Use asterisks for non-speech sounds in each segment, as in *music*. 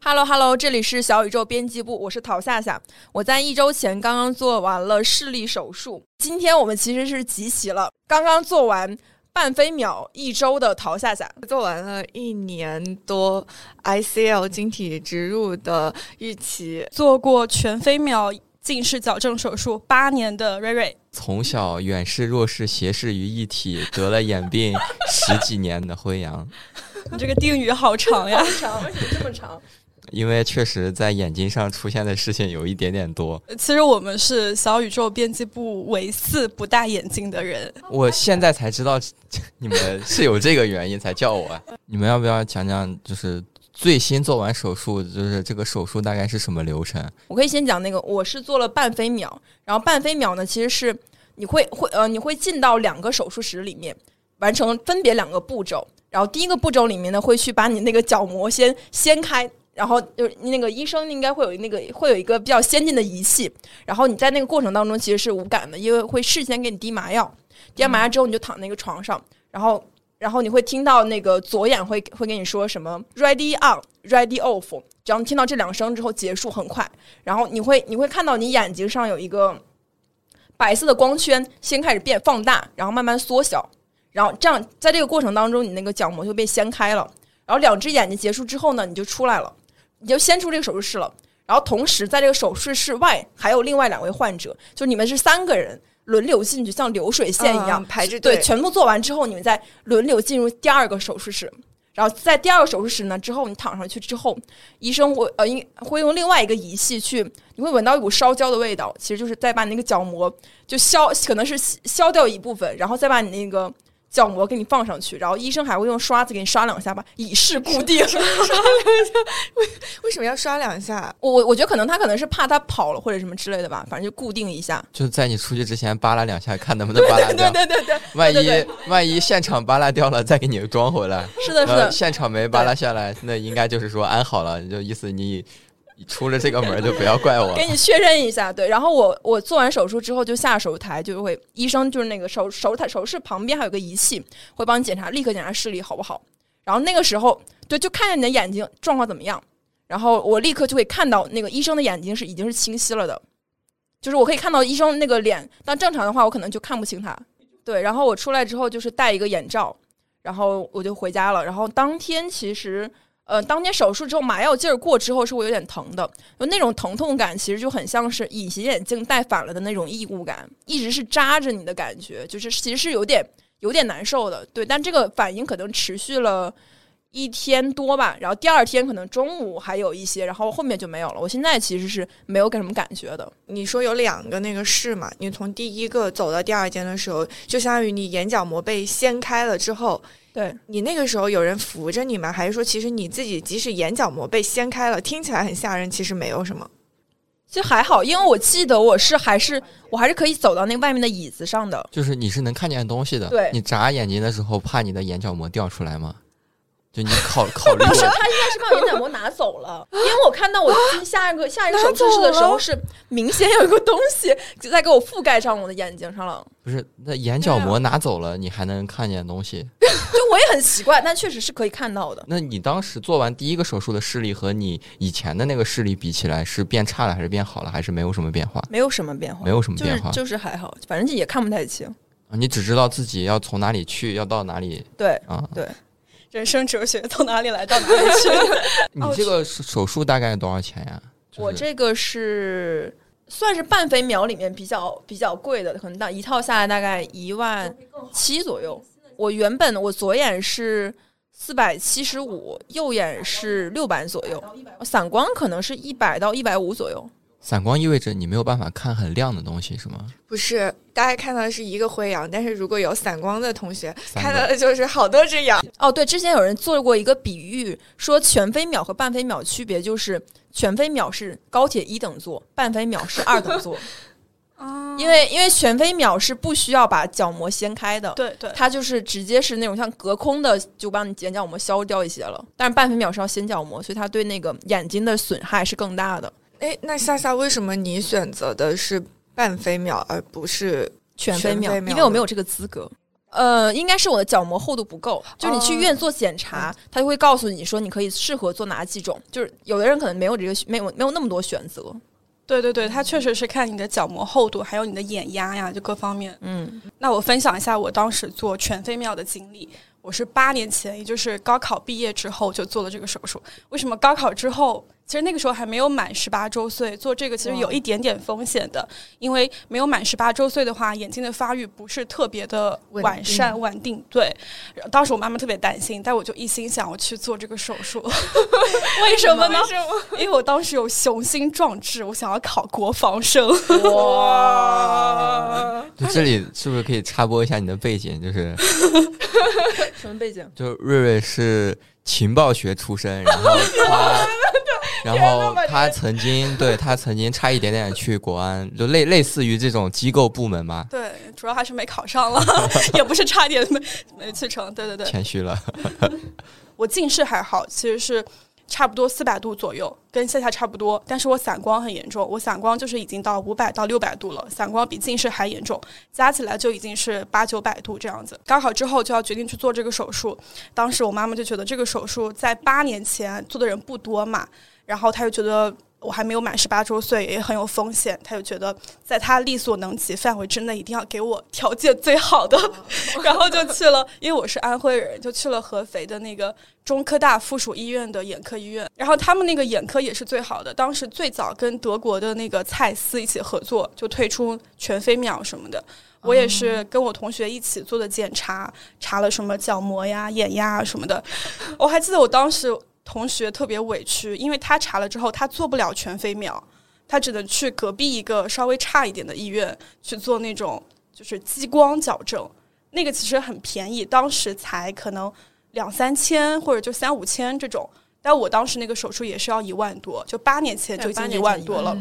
Hello Hello，这里是小宇宙编辑部，我是陶夏夏。我在一周前刚刚做完了视力手术，今天我们其实是集齐了刚刚做完半飞秒一周的陶夏夏，做完了一年多 ICL 晶体植入的预期，做过全飞秒近视矫正手术八年的瑞瑞，从小远视弱视斜视于一体，得了眼病十几年的辉阳。你这个定语好长呀，长为什么这么长？因为确实在眼睛上出现的事情有一点点多。其实我们是小宇宙编辑部唯四不戴眼镜的人。我现在才知道你们是有这个原因才叫我。你们要不要讲讲，就是最新做完手术，就是这个手术大概是什么流程？我可以先讲那个，我是做了半飞秒，然后半飞秒呢，其实是你会会呃，你会进到两个手术室里面，完成分别两个步骤。然后第一个步骤里面呢，会去把你那个角膜先掀开，然后就是那个医生应该会有那个会有一个比较先进的仪器，然后你在那个过程当中其实是无感的，因为会事先给你滴麻药，滴完麻药之后你就躺那个床上，然后然后你会听到那个左眼会会跟你说什么 ready on ready off，只要你听到这两声之后结束很快，然后你会你会看到你眼睛上有一个白色的光圈先开始变放大，然后慢慢缩小。然后这样，在这个过程当中，你那个角膜就被掀开了。然后两只眼睛结束之后呢，你就出来了，你就先出这个手术室了。然后同时，在这个手术室外还有另外两位患者，就你们是三个人轮流进去，像流水线一样排着队。对，全部做完之后，你们再轮流进入第二个手术室。然后在第二个手术室呢之后，你躺上去之后，医生会呃，应会用另外一个仪器去，你会闻到一股烧焦的味道，其实就是再把你那个角膜就消，可能是消掉一部分，然后再把你那个。角膜给你放上去，然后医生还会用刷子给你刷两下吧，以示 *laughs* 固定。刷两下，为为什么要刷两下？*laughs* 我我我觉得可能他可能是怕他跑了或者什么之类的吧，反正就固定一下。就在你出去之前扒拉两下，看能不能扒拉掉。对对对对，万一万一现场扒拉掉了，再给你装回来。是的，是的。现场没扒拉下来，那应该就是说安好了，就意思你。出了这个门就不要怪我，给你确认一下。对，然后我我做完手术之后就下手术台，就会医生就是那个手手术台手术室旁边还有个仪器，会帮你检查，立刻检查视力好不好。然后那个时候，对，就看见你的眼睛状况怎么样。然后我立刻就会看到那个医生的眼睛是已经是清晰了的，就是我可以看到医生那个脸。但正常的话，我可能就看不清他。对，然后我出来之后就是戴一个眼罩，然后我就回家了。然后当天其实。呃，当天手术之后，麻药劲儿过之后，是会有点疼的。就那种疼痛感，其实就很像是隐形眼镜戴反了的那种异物感，一直是扎着你的感觉，就是其实是有点有点难受的。对，但这个反应可能持续了一天多吧，然后第二天可能中午还有一些，然后后面就没有了。我现在其实是没有给什么感觉的。你说有两个那个室嘛？你从第一个走到第二间的时候，就相当于你眼角膜被掀开了之后。对你那个时候有人扶着你吗？还是说其实你自己即使眼角膜被掀开了，听起来很吓人，其实没有什么，其实还好，因为我记得我是还是我还是可以走到那外面的椅子上的，就是你是能看见东西的。对，你眨眼睛的时候怕你的眼角膜掉出来吗？就你考考虑，不是他应该是把眼角膜拿走了，*laughs* 因为我看到我下一个下一个手术室的时候是明显有一个东西就在给我覆盖上我的眼睛上了。不是，那眼角膜拿走了，你还能看见东西？*laughs* 就我也很奇怪，但确实是可以看到的。那你当时做完第一个手术的视力和你以前的那个视力比起来，是变差了还是变好了，还是没有什么变化？没有什么变化，没有什么变化，就是还好，反正也看不太清。啊，你只知道自己要从哪里去，要到哪里？对，啊，对。人生哲学从哪里来到哪里去？*laughs* 你这个手术大概多少钱呀？我这个是算是半飞秒里面比较比较贵的，可能到一套下来大概一万七左右。我原本我左眼是四百七十五，右眼是六百左右，散光可能是一百到一百五左右。散光意味着你没有办法看很亮的东西，是吗？不是，大家看到的是一个灰羊，但是如果有散光的同学看到的就是好多只羊。哦，对，之前有人做过一个比喻，说全飞秒和半飞秒区别就是全飞秒是高铁一等座，半飞秒是二等座。*laughs* 哦，因为因为全飞秒是不需要把角膜掀开的，对对，它就是直接是那种像隔空的，就帮你眼角膜削掉一些了。但是半飞秒是要掀角膜，所以它对那个眼睛的损害是更大的。哎，那夏夏，为什么你选择的是半飞秒而不是全飞秒？因为我没有这个资格。呃，应该是我的角膜厚度不够，就是你去医院做检查，他就会告诉你说你可以适合做哪几种。就是有的人可能没有这个没有没有那么多选择。对对对，他确实是看你的角膜厚度，还有你的眼压呀，就各方面。嗯，那我分享一下我当时做全飞秒的经历。我是八年前，也就是高考毕业之后就做了这个手术。为什么高考之后？其实那个时候还没有满十八周岁，做这个其实有一点点风险的，因为没有满十八周岁的话，眼睛的发育不是特别的完善稳定。对，当时我妈妈特别担心，但我就一心想要去做这个手术。*laughs* 为什么呢？因为我当时有雄心壮志，我想要考国防生。哇！就这里是不是可以插播一下你的背景？就是什么背景？就瑞瑞是情报学出身，然后他。*laughs* 然后他曾经对他曾经差一点点去国安，就类类似于这种机构部门嘛。对，主要还是没考上了，*laughs* 也不是差点没没去成。对对对，谦虚了。*laughs* 我近视还好，其实是差不多四百度左右，跟夏夏差不多。但是我散光很严重，我散光就是已经到五百到六百度了，散光比近视还严重，加起来就已经是八九百度这样子。高考之后就要决定去做这个手术，当时我妈妈就觉得这个手术在八年前做的人不多嘛。然后她就觉得我还没有满十八周岁，也很有风险。他就觉得在他力所能及范围之内，一定要给我条件最好的。*laughs* 然后就去了，因为我是安徽人，就去了合肥的那个中科大附属医院的眼科医院。然后他们那个眼科也是最好的，当时最早跟德国的那个蔡司一起合作，就推出全飞秒什么的。我也是跟我同学一起做的检查，查了什么角膜呀、眼压什么的。我还记得我当时。同学特别委屈，因为他查了之后，他做不了全飞秒，他只能去隔壁一个稍微差一点的医院去做那种就是激光矫正，那个其实很便宜，当时才可能两三千或者就三五千这种，但我当时那个手术也是要一万多，就八年前就已经一万多了，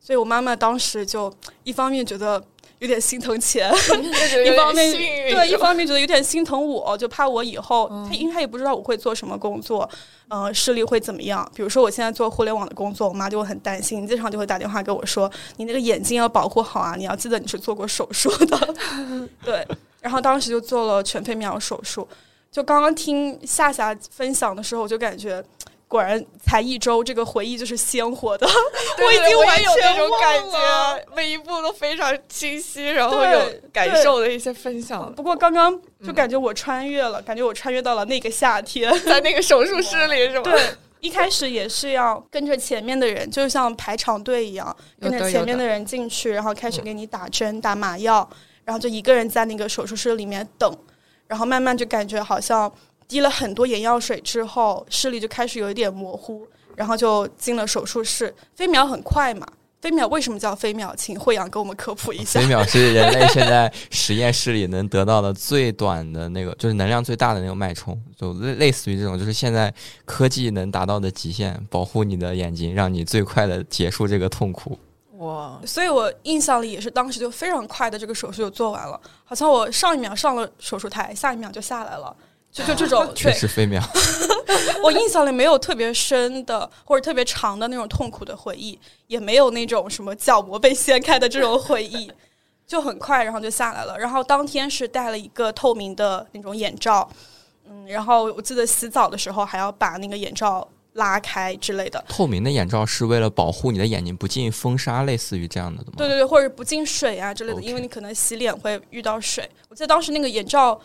所以我妈妈当时就一方面觉得。有点心疼钱，*laughs* 一方面对，一方面觉得有点心疼我，就怕我以后他，因为他也不知道我会做什么工作，呃，视力会怎么样。比如说我现在做互联网的工作，我妈就会很担心，经常就会打电话给我说：“你那个眼睛要保护好啊，你要记得你是做过手术的。*laughs* ”对，然后当时就做了全飞秒手术。就刚刚听夏夏分享的时候，我就感觉。果然才一周，这个回忆就是鲜活的。*laughs* 我已经完全那种感觉，每一步都非常清晰，然后有感受的一些分享。不过刚刚就感觉我穿越了，感觉我穿越到了那个夏天，*laughs* 在那个手术室里，是吗？对，一开始也是要跟着前面的人，就像排长队一样，跟着前面的人进去，然后开始给你打针、打麻药，然后就一个人在那个手术室里面等，然后慢慢就感觉好像。滴了很多眼药水之后，视力就开始有一点模糊，然后就进了手术室。飞秒很快嘛？飞秒为什么叫飞秒？请惠阳给我们科普一下。飞秒是人类现在实验室里能得到的最短的那个，就是能量最大的那个脉冲，就类类似于这种，就是现在科技能达到的极限，保护你的眼睛，让你最快的结束这个痛苦。哇！所以我印象里也是当时就非常快的这个手术就做完了，好像我上一秒上了手术台，下一秒就下来了。就就这种 *laughs* 确实飞秒，*laughs* 我印象里没有特别深的或者特别长的那种痛苦的回忆，也没有那种什么角膜被掀开的这种回忆，就很快，然后就下来了。然后当天是戴了一个透明的那种眼罩，嗯，然后我记得洗澡的时候还要把那个眼罩拉开之类的。透明的眼罩是为了保护你的眼睛不进风沙，类似于这样的吗？对对对，或者不进水啊之类的，因为你可能洗脸会遇到水。我记得当时那个眼罩。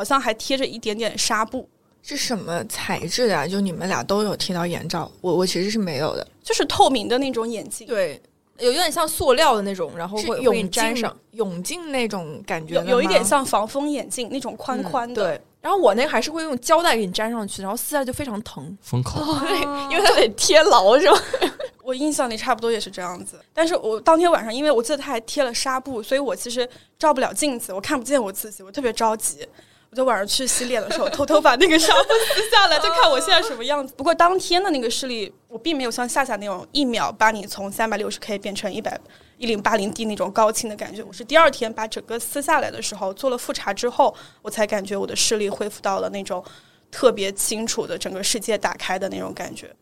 好像还贴着一点点纱布，是什么材质的？就你们俩都有贴到眼罩，我我其实是没有的，就是透明的那种眼镜，对，有有点像塑料的那种，然后会永粘上。泳镜那种感觉，有有一点像防风眼镜那种宽宽的。对，然后我那个还是会用胶带给你粘上去，然后撕下来就非常疼，封口，*laughs* 因为它得贴牢，是吧？*laughs* 我印象里差不多也是这样子，但是我当天晚上，因为我记得他还贴了纱布，所以我其实照不了镜子，我看不见我自己，我特别着急。我就晚上去洗脸的时候，偷偷把那个纱布撕下来，就看我现在什么样子。不过当天的那个视力，我并没有像夏夏那种一秒把你从三百六十 K 变成一百一零八零 D 那种高清的感觉。我是第二天把整个撕下来的时候，做了复查之后，我才感觉我的视力恢复到了那种特别清楚的整个世界打开的那种感觉。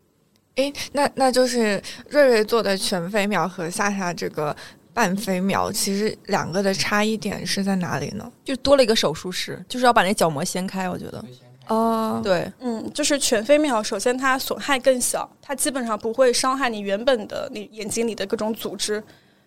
诶，那那就是瑞瑞做的全飞秒和夏夏这个。半飞秒，其实两个的差异点是在哪里呢？就多了一个手术室，就是要把那角膜掀开。我觉得，哦，对，嗯，就是全飞秒，首先它损害更小，它基本上不会伤害你原本的你眼睛里的各种组织。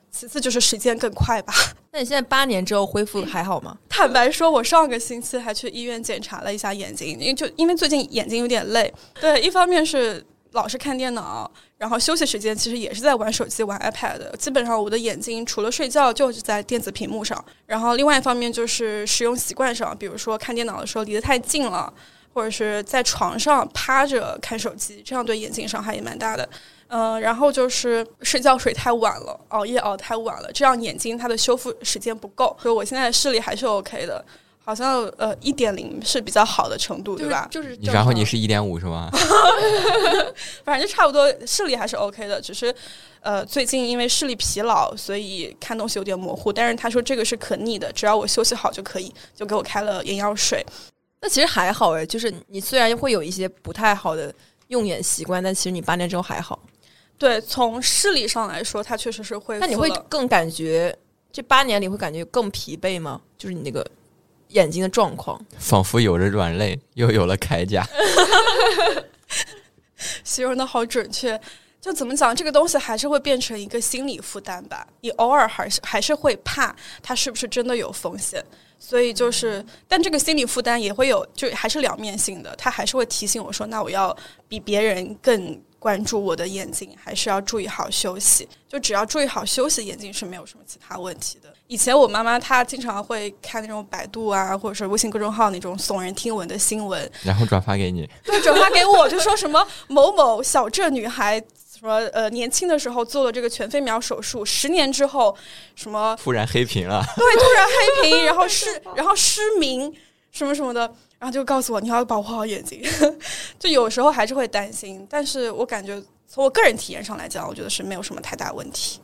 其次就是时间更快吧。*laughs* 那你现在八年之后恢复还好吗？坦白说，我上个星期还去医院检查了一下眼睛，因为就因为最近眼睛有点累。对，一方面是老是看电脑，然后休息时间其实也是在玩手机、玩 iPad。基本上我的眼睛除了睡觉就是在电子屏幕上。然后另外一方面就是使用习惯上，比如说看电脑的时候离得太近了，或者是在床上趴着看手机，这样对眼睛伤害也蛮大的。嗯，然后就是睡觉睡太晚了，熬夜熬太晚了，这样眼睛它的修复时间不够。所以我现在的视力还是 OK 的，好像呃一点零是比较好的程度，对吧？就是你然后你是一点五是吗？*laughs* 反正就差不多，视力还是 OK 的，只是呃最近因为视力疲劳，所以看东西有点模糊。但是他说这个是可逆的，只要我休息好就可以，就给我开了眼药水。那其实还好哎，就是你虽然会有一些不太好的用眼习惯，但其实你八年之后还好。对，从视力上来说，它确实是会。那你会更感觉这八年里会感觉更疲惫吗？就是你那个眼睛的状况，仿佛有着软肋，又有了铠甲。*laughs* 形容的好准确。就怎么讲，这个东西还是会变成一个心理负担吧。你偶尔还是还是会怕它是不是真的有风险，所以就是，但这个心理负担也会有，就还是两面性的。它还是会提醒我说，那我要比别人更。关注我的眼睛，还是要注意好休息。就只要注意好休息，眼睛是没有什么其他问题的。以前我妈妈她经常会看那种百度啊，或者是微信公众号那种耸人听闻的新闻，然后转发给你。对，转发给我，就说什么某某小镇女孩什么呃年轻的时候做了这个全飞秒手术，十年之后什么突然黑屏了。对，突然黑屏，然后失然后失明什么什么的。然后就告诉我你要保护好眼睛，*laughs* 就有时候还是会担心，但是我感觉从我个人体验上来讲，我觉得是没有什么太大问题。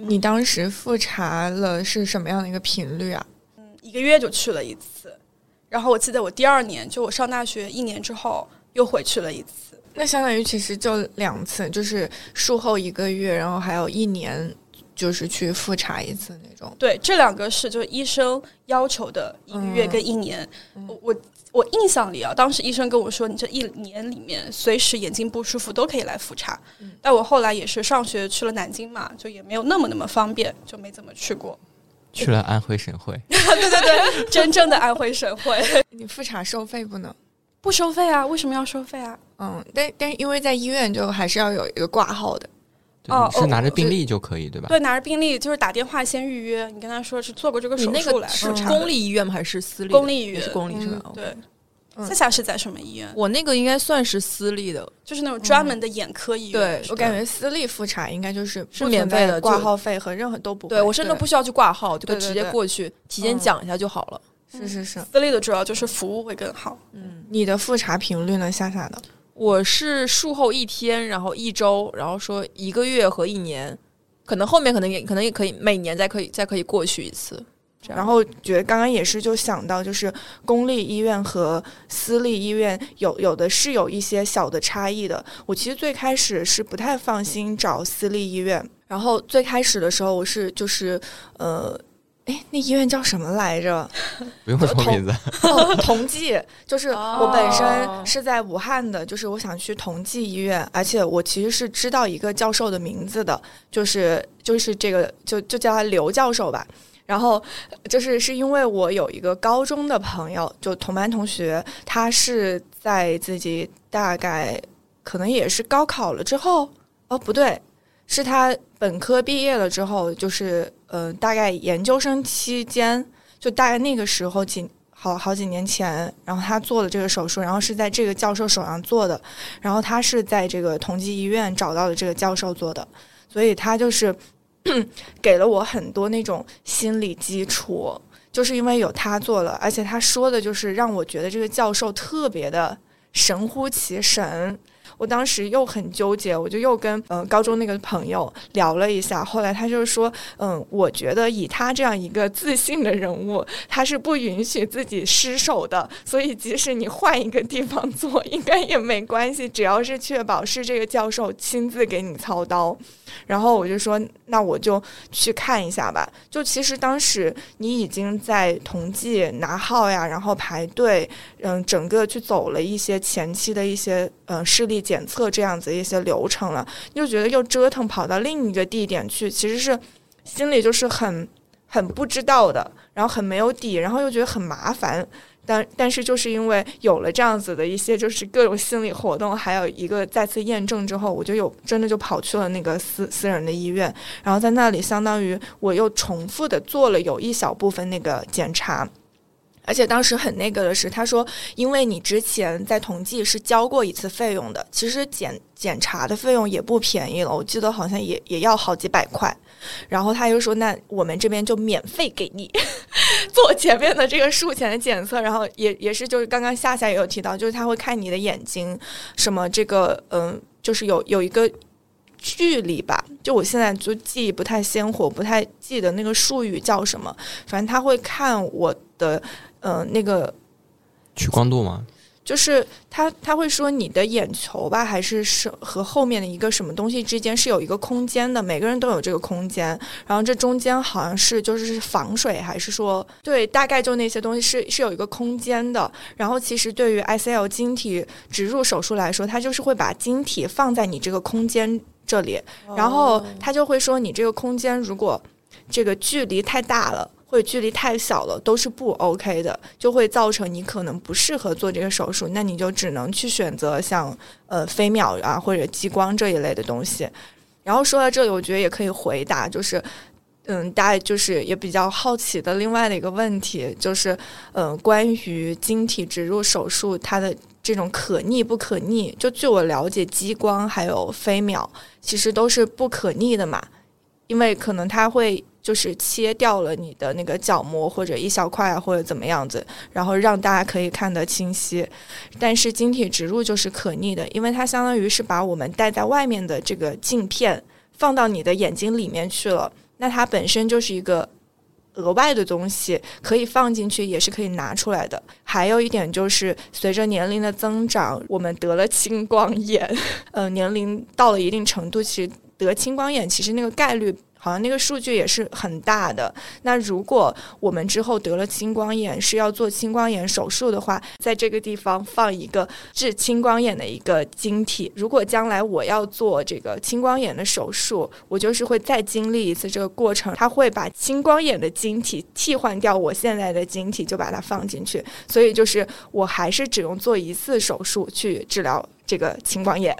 你当时复查了是什么样的一个频率啊？嗯，一个月就去了一次，然后我记得我第二年就我上大学一年之后又回去了一次，那相当于其实就两次，就是术后一个月，然后还有一年。就是去复查一次那种，对，这两个是就是医生要求的一个月跟一年。我我我印象里啊，当时医生跟我说，你这一年里面随时眼睛不舒服都可以来复查。但我后来也是上学去了南京嘛，就也没有那么那么方便，就没怎么去过。去了安徽省会，*laughs* 对对对，真正的安徽省会。*laughs* 你复查收费不能？不收费啊？为什么要收费啊？嗯，但但是因为在医院就还是要有一个挂号的。哦，是拿着病历就可以，对吧？对，拿着病历就是打电话先预约，你跟他说是做过这个手术来。是公立医院吗？还是私立？公立医院是公立是吧？对。夏夏是在什么医院？我那个应该算是私立的，就是那种专门的眼科医院。对我感觉私立复查应该就是是免费的，挂号费和任何都不。对我甚至不需要去挂号，就可以直接过去提前讲一下就好了。是是是，私立的主要就是服务会更好。嗯，你的复查频率呢？夏夏的？我是术后一天，然后一周，然后说一个月和一年，可能后面可能也可能也可以每年再可以再可以过去一次。然后觉得刚刚也是就想到，就是公立医院和私立医院有有的是有一些小的差异的。我其实最开始是不太放心找私立医院，然后最开始的时候我是就是呃。哎，那医院叫什么来着？不用说名字。同济，就是我本身是在武汉的，就是我想去同济医院，而且我其实是知道一个教授的名字的，就是就是这个，就就叫他刘教授吧。然后就是是因为我有一个高中的朋友，就同班同学，他是在自己大概可能也是高考了之后，哦不对，是他本科毕业了之后，就是。嗯，大概研究生期间，就大概那个时候几好好几年前，然后他做了这个手术，然后是在这个教授手上做的，然后他是在这个同济医院找到的这个教授做的，所以他就是 *clears throat* 给了我很多那种心理基础，就是因为有他做了，而且他说的就是让我觉得这个教授特别的神乎其神。我当时又很纠结，我就又跟嗯、高中那个朋友聊了一下，后来他就说，嗯，我觉得以他这样一个自信的人物，他是不允许自己失手的，所以即使你换一个地方做，应该也没关系，只要是确保是这个教授亲自给你操刀。然后我就说，那我就去看一下吧。就其实当时你已经在统计拿号呀，然后排队，嗯，整个去走了一些前期的一些呃视力检测这样子一些流程了，就觉得又折腾跑到另一个地点去，其实是心里就是很很不知道的，然后很没有底，然后又觉得很麻烦。但但是就是因为有了这样子的一些就是各种心理活动，还有一个再次验证之后，我就有真的就跑去了那个私私人的医院，然后在那里相当于我又重复的做了有一小部分那个检查。而且当时很那个的是，他说，因为你之前在同济是交过一次费用的，其实检检查的费用也不便宜了，我记得好像也也要好几百块。然后他又说，那我们这边就免费给你 *laughs* 做前面的这个术前的检测，然后也也是就是刚刚夏夏也有提到，就是他会看你的眼睛，什么这个嗯，就是有有一个。距离吧，就我现在就记忆不太鲜活，不太记得那个术语叫什么。反正他会看我的，呃，那个取光度吗？就是他他会说你的眼球吧，还是是和后面的一个什么东西之间是有一个空间的，每个人都有这个空间。然后这中间好像是就是防水，还是说对，大概就那些东西是是有一个空间的。然后其实对于 ICL 晶体植入手术来说，它就是会把晶体放在你这个空间这里，然后他就会说你这个空间如果这个距离太大了。或者距离太小了，都是不 OK 的，就会造成你可能不适合做这个手术，那你就只能去选择像呃飞秒啊或者激光这一类的东西。然后说到这里，我觉得也可以回答，就是嗯，大家就是也比较好奇的另外的一个问题，就是嗯，关于晶体植入手术它的这种可逆不可逆？就据我了解，激光还有飞秒其实都是不可逆的嘛，因为可能它会。就是切掉了你的那个角膜或者一小块啊，或者怎么样子，然后让大家可以看得清晰。但是晶体植入就是可逆的，因为它相当于是把我们戴在外面的这个镜片放到你的眼睛里面去了。那它本身就是一个额外的东西，可以放进去，也是可以拿出来的。还有一点就是，随着年龄的增长，我们得了青光眼，*laughs* 呃，年龄到了一定程度，其实得青光眼其实那个概率。好像那个数据也是很大的。那如果我们之后得了青光眼，是要做青光眼手术的话，在这个地方放一个治青光眼的一个晶体。如果将来我要做这个青光眼的手术，我就是会再经历一次这个过程，它会把青光眼的晶体替换掉我现在的晶体，就把它放进去。所以就是我还是只用做一次手术去治疗。这个青光眼，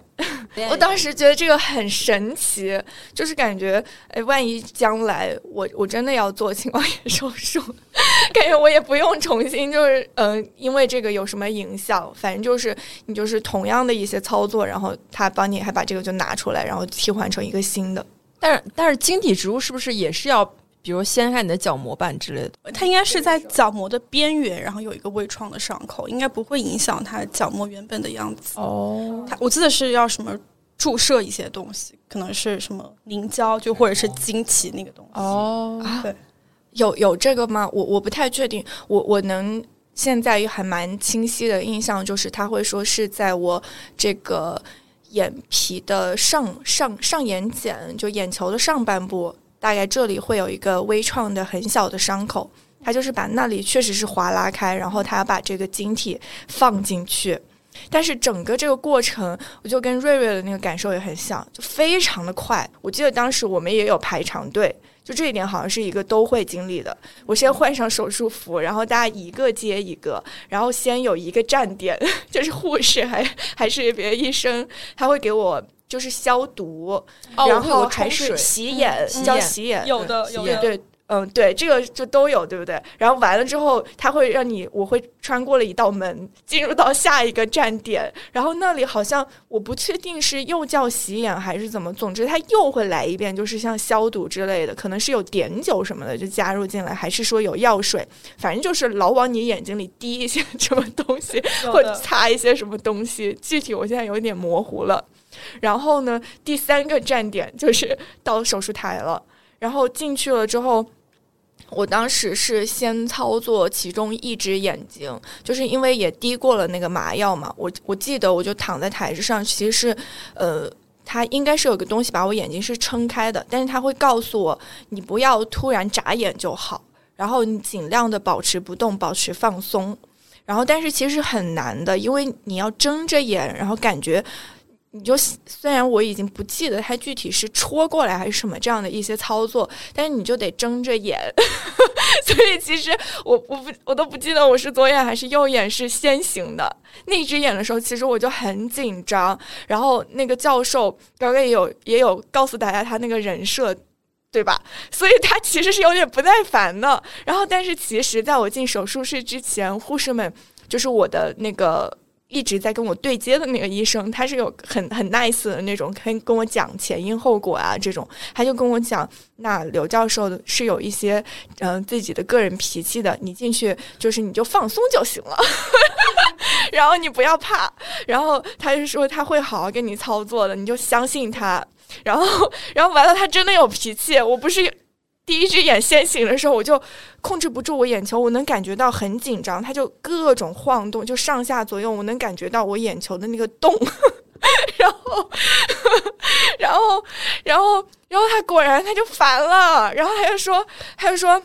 我当时觉得这个很神奇，就是感觉，哎，万一将来我我真的要做青光眼手术，*laughs* 感觉我也不用重新，就是嗯，因为这个有什么影响，反正就是你就是同样的一些操作，然后他帮你还把这个就拿出来，然后替换成一个新的。但是但是晶体植入是不是也是要？比如掀开你的角膜瓣之类的，它应该是在角膜的边缘，然后有一个微创的伤口，应该不会影响它角膜原本的样子。哦，它我记得是要什么注射一些东西，可能是什么凝胶，就或者是晶体那个东西。哦，对，有有这个吗？我我不太确定。我我能现在还蛮清晰的印象，就是他会说是在我这个眼皮的上上上眼睑，就眼球的上半部。大概这里会有一个微创的很小的伤口，他就是把那里确实是划拉开，然后他把这个晶体放进去。但是整个这个过程，我就跟瑞瑞的那个感受也很像，就非常的快。我记得当时我们也有排长队，就这一点好像是一个都会经历的。我先换上手术服，然后大家一个接一个，然后先有一个站点，*laughs* 就是护士还还是别的医生，他会给我。就是消毒，然后还是洗眼，叫洗眼，有的有的对，嗯，对，这个就都有，对不对？然后完了之后，他会让你，我会穿过了一道门，进入到下一个站点，然后那里好像我不确定是又叫洗眼还是怎么，总之他又会来一遍，就是像消毒之类的，可能是有碘酒什么的就加入进来，还是说有药水，反正就是老往你眼睛里滴一些 *laughs* 什么东西，或者擦一些什么东西，具体我现在有点模糊了。然后呢，第三个站点就是到手术台了，然后进去了之后。我当时是先操作其中一只眼睛，就是因为也滴过了那个麻药嘛。我我记得我就躺在台子上，其实是，呃，他应该是有个东西把我眼睛是撑开的，但是他会告诉我，你不要突然眨眼就好，然后你尽量的保持不动，保持放松。然后但是其实很难的，因为你要睁着眼，然后感觉。你就虽然我已经不记得他具体是戳过来还是什么这样的一些操作，但是你就得睁着眼，*laughs* 所以其实我我不我都不记得我是左眼还是右眼是先行的。那只眼的时候，其实我就很紧张。然后那个教授刚刚也有也有告诉大家他那个人设，对吧？所以他其实是有点不耐烦的。然后但是其实在我进手术室之前，护士们就是我的那个。一直在跟我对接的那个医生，他是有很很 nice 的那种，可以跟我讲前因后果啊，这种，他就跟我讲，那刘教授是有一些嗯自己的个人脾气的，你进去就是你就放松就行了，*laughs* 然后你不要怕，然后他就说他会好好跟你操作的，你就相信他，然后然后完了他真的有脾气，我不是。第一只眼先醒的时候，我就控制不住我眼球，我能感觉到很紧张，它就各种晃动，就上下左右，我能感觉到我眼球的那个动，*laughs* 然后，然后，然后，然后他果然他就烦了，然后他就说，他就说，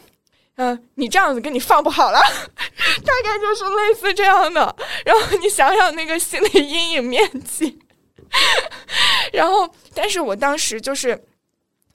嗯，你这样子跟你放不好了，*laughs* 大概就是类似这样的，然后你想想那个心理阴影面积，*laughs* 然后，但是我当时就是。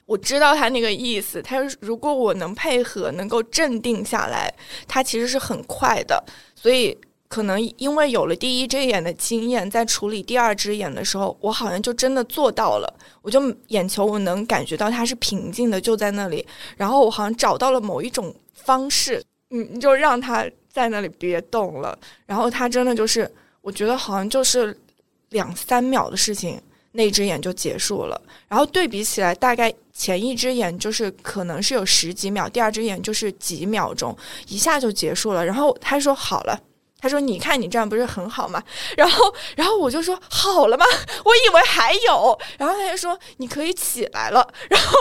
我知道他那个意思，他如果我能配合，能够镇定下来，他其实是很快的。所以可能因为有了第一只眼的经验，在处理第二只眼的时候，我好像就真的做到了。我就眼球我能感觉到它是平静的，就在那里。然后我好像找到了某一种方式，嗯，就让他在那里别动了。然后他真的就是，我觉得好像就是两三秒的事情。那只眼就结束了，然后对比起来，大概前一只眼就是可能是有十几秒，第二只眼就是几秒钟，一下就结束了。然后他说好了。他说：“你看你这样不是很好吗？”然后，然后我就说：“好了吗？*laughs* 我以为还有。”然后他就说：“你可以起来了。*laughs* ”然后，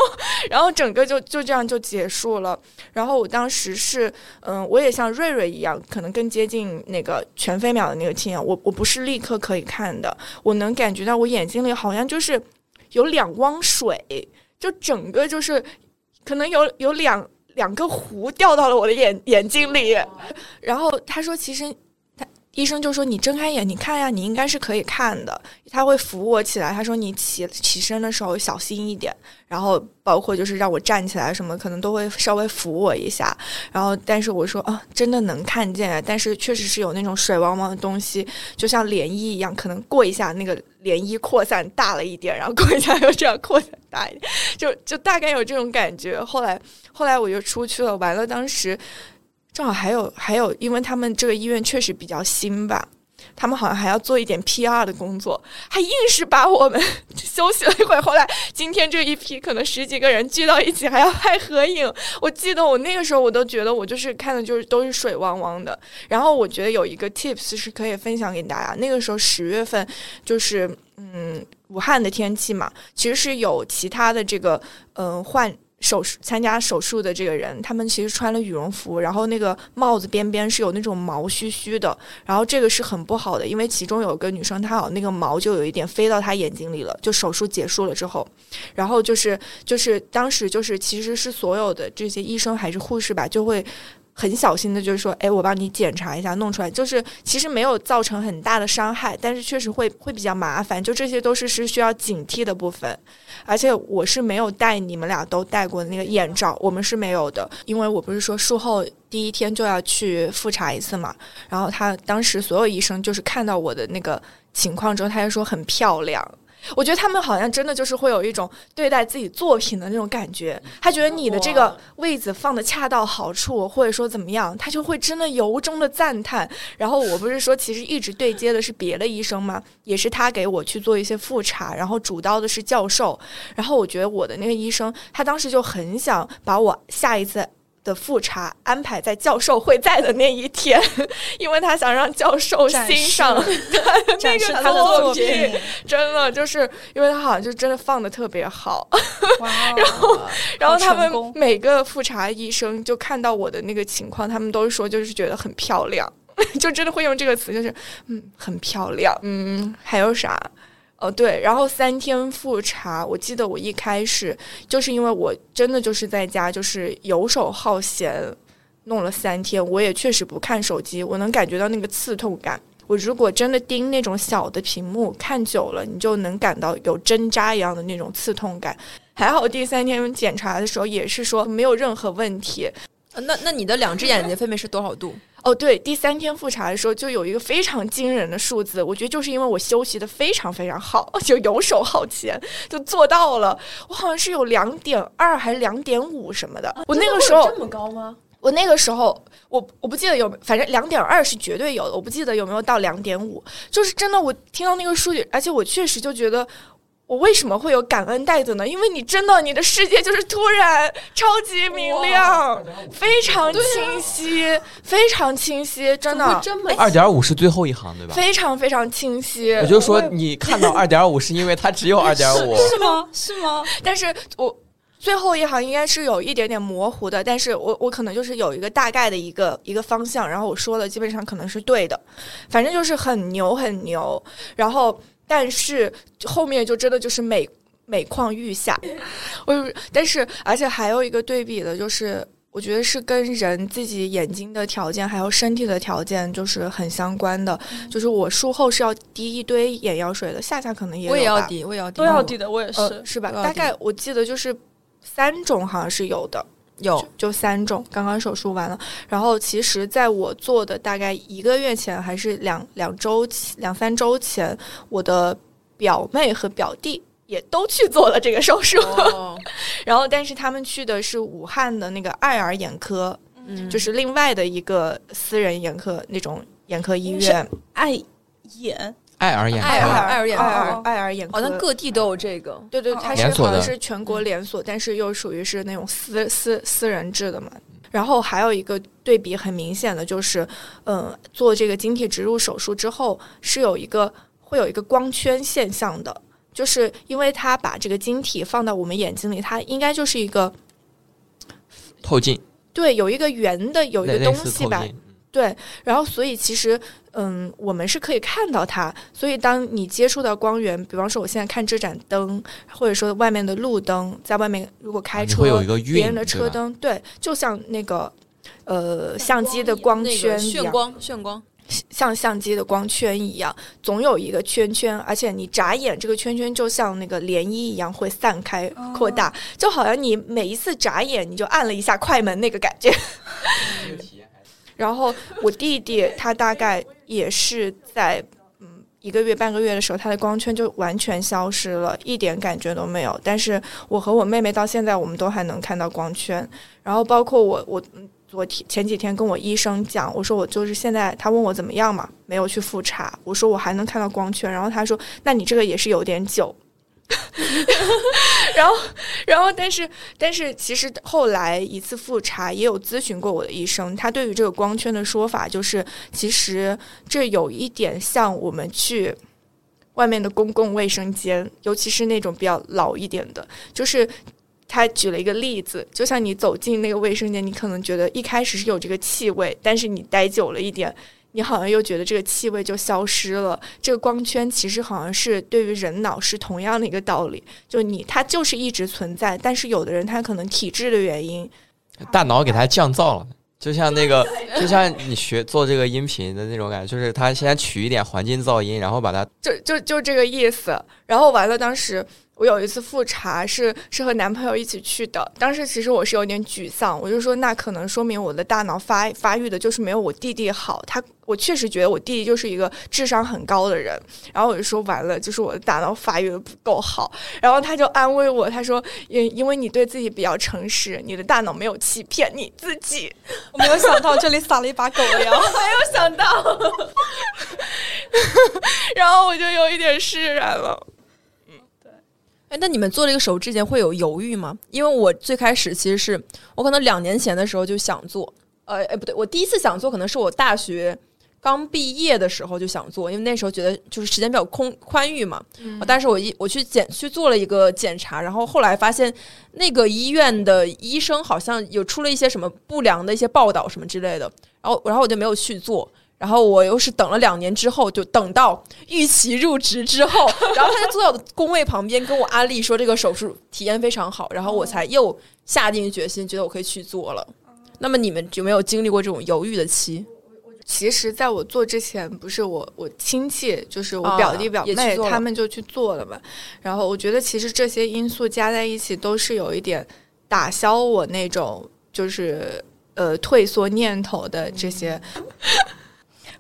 然后整个就就这样就结束了。然后我当时是，嗯，我也像瑞瑞一样，可能更接近那个全飞秒的那个经验。我我不是立刻可以看的，我能感觉到我眼睛里好像就是有两汪水，就整个就是可能有有两两个湖掉到了我的眼眼睛里。然后他说：“其实。”医生就说：“你睁开眼，你看呀，你应该是可以看的。”他会扶我起来，他说：“你起起身的时候小心一点。”然后包括就是让我站起来什么，可能都会稍微扶我一下。然后，但是我说：“啊，真的能看见，但是确实是有那种水汪汪的东西，就像涟漪一样，可能过一下那个涟漪扩散大了一点，然后过一下又这样扩散大一点，就就大概有这种感觉。后来后来我就出去了，完了当时。正好还有还有，因为他们这个医院确实比较新吧，他们好像还要做一点 PR 的工作，还硬是把我们 *laughs* 休息了一会儿。后来今天这一批可能十几个人聚到一起，还要拍合影。我记得我那个时候，我都觉得我就是看的就是都是水汪汪的。然后我觉得有一个 tips 是可以分享给大家。那个时候十月份就是嗯武汉的天气嘛，其实是有其他的这个嗯患。手术参加手术的这个人，他们其实穿了羽绒服，然后那个帽子边边是有那种毛须须的，然后这个是很不好的，因为其中有个女生，她好那个毛就有一点飞到她眼睛里了，就手术结束了之后，然后就是就是当时就是其实是所有的这些医生还是护士吧，就会。很小心的，就是说，哎，我帮你检查一下，弄出来，就是其实没有造成很大的伤害，但是确实会会比较麻烦，就这些都是是需要警惕的部分。而且我是没有戴你们俩都戴过的那个眼罩，我们是没有的，因为我不是说术后第一天就要去复查一次嘛。然后他当时所有医生就是看到我的那个情况之后，他就说很漂亮。我觉得他们好像真的就是会有一种对待自己作品的那种感觉，他觉得你的这个位子放的恰到好处，或者说怎么样，他就会真的由衷的赞叹。然后我不是说其实一直对接的是别的医生吗？也是他给我去做一些复查，然后主刀的是教授。然后我觉得我的那个医生，他当时就很想把我下一次。的复查安排在教授会在的那一天，因为他想让教授欣赏那个他的作品，真的就是因为他好像就真的放的特别好，*laughs* 然后然后他们每个复查医生就看到我的那个情况，他们都说就是觉得很漂亮，*laughs* 就真的会用这个词，就是嗯很漂亮，嗯还有啥？哦，对，然后三天复查，我记得我一开始就是因为我真的就是在家就是游手好闲，弄了三天，我也确实不看手机，我能感觉到那个刺痛感。我如果真的盯那种小的屏幕看久了，你就能感到有针扎一样的那种刺痛感。还好第三天检查的时候也是说没有任何问题。那那你的两只眼睛分别是多少度？*laughs* 哦，对，第三天复查的时候就有一个非常惊人的数字，我觉得就是因为我休息的非常非常好，*laughs* 就游手好闲，就做到了。我好像是有两点二还是两点五什么的。我那个时候这么高吗？我那个时候我我不记得有，反正两点二是绝对有的，我不记得有没有到两点五。就是真的，我听到那个数据，而且我确实就觉得。我为什么会有感恩袋子呢？因为你真的，你的世界就是突然超级明亮，非常清晰，非常清晰，真的。二点五是最后一行，对吧？非常非常清晰。我就说你看到 *laughs* 二点五，是因为它只有二点五，是吗？是吗？但是我最后一行应该是有一点点模糊的，但是我我可能就是有一个大概的一个一个方向，然后我说的基本上可能是对的，反正就是很牛很牛，然后。但是后面就真的就是每每况愈下，我但是而且还有一个对比的就是，我觉得是跟人自己眼睛的条件还有身体的条件就是很相关的。就是我术后是要滴一堆眼药水的，夏夏可能也我也要滴，我也要滴，都要滴的，我也是，是吧？大概我记得就是三种好像是有的。有就三种，刚刚手术完了。然后其实在我做的大概一个月前，还是两两周两三周前，我的表妹和表弟也都去做了这个手术。*laughs* 然后，但是他们去的是武汉的那个爱尔眼科，嗯，就是另外的一个私人眼科那种眼科医院，爱眼。爱尔眼，爱尔爱尔眼，爱尔爱尔眼科，好像各地都有这个。对对，它是好像是全国连锁，但是又属于是那种私私私人制的嘛。然后还有一个对比很明显的就是，嗯，做这个晶体植入手术之后是有一个会有一个光圈现象的，就是因为它把这个晶体放到我们眼睛里，它应该就是一个透镜，对，有一个圆的有一个东西吧。对，然后所以其实，嗯，我们是可以看到它。所以当你接触到光源，比方说我现在看这盏灯，或者说外面的路灯，在外面如果开车，别人的车灯，对，就像那个呃相机的光圈一样，炫光，炫光，像相机的光圈一样，总有一个圈圈，而且你眨眼，这个圈圈就像那个涟漪一样会散开扩大，就好像你每一次眨眼，你就按了一下快门那个感觉。然后我弟弟他大概也是在嗯一个月半个月的时候，他的光圈就完全消失了，一点感觉都没有。但是我和我妹妹到现在我们都还能看到光圈。然后包括我我我前几天跟我医生讲，我说我就是现在他问我怎么样嘛，没有去复查，我说我还能看到光圈。然后他说那你这个也是有点久。*laughs* 然后，然后，但是，但是，其实后来一次复查也有咨询过我的医生，他对于这个光圈的说法就是，其实这有一点像我们去外面的公共卫生间，尤其是那种比较老一点的，就是他举了一个例子，就像你走进那个卫生间，你可能觉得一开始是有这个气味，但是你待久了一点。你好像又觉得这个气味就消失了，这个光圈其实好像是对于人脑是同样的一个道理，就你它就是一直存在，但是有的人他可能体质的原因，大脑给它降噪了，就像那个，就像你学做这个音频的那种感觉，就是他先取一点环境噪音，然后把它，就就就这个意思，然后完了，当时我有一次复查是是和男朋友一起去的，当时其实我是有点沮丧，我就说那可能说明我的大脑发发育的就是没有我弟弟好，他我确实觉得我弟弟就是一个智商很高的人，然后我就说完了，就是我的大脑发育的不够好，然后他就安慰我，他说因因为你对自己比较诚实，你的大脑没有欺骗你自己，*laughs* 我没有想到这里撒了一把狗粮，*laughs* 没有想到，*laughs* 然后我就有一点释然了。哎，那你们做这个手术之前会有犹豫吗？因为我最开始其实是我可能两年前的时候就想做，呃，哎不对，我第一次想做可能是我大学刚毕业的时候就想做，因为那时候觉得就是时间比较空宽裕嘛。嗯。但是我一我去检去做了一个检查，然后后来发现那个医院的医生好像有出了一些什么不良的一些报道什么之类的，然后然后我就没有去做。然后我又是等了两年之后，就等到预期入职之后，*laughs* 然后他就坐在我的工位旁边跟我安利说这个手术体验非常好，然后我才又下定决心，觉得我可以去做了。那么你们有没有经历过这种犹豫的期？其实，在我做之前，不是我我亲戚，就是我表弟表妹，他们就去做了嘛。然后我觉得，其实这些因素加在一起，都是有一点打消我那种就是呃退缩念头的这些。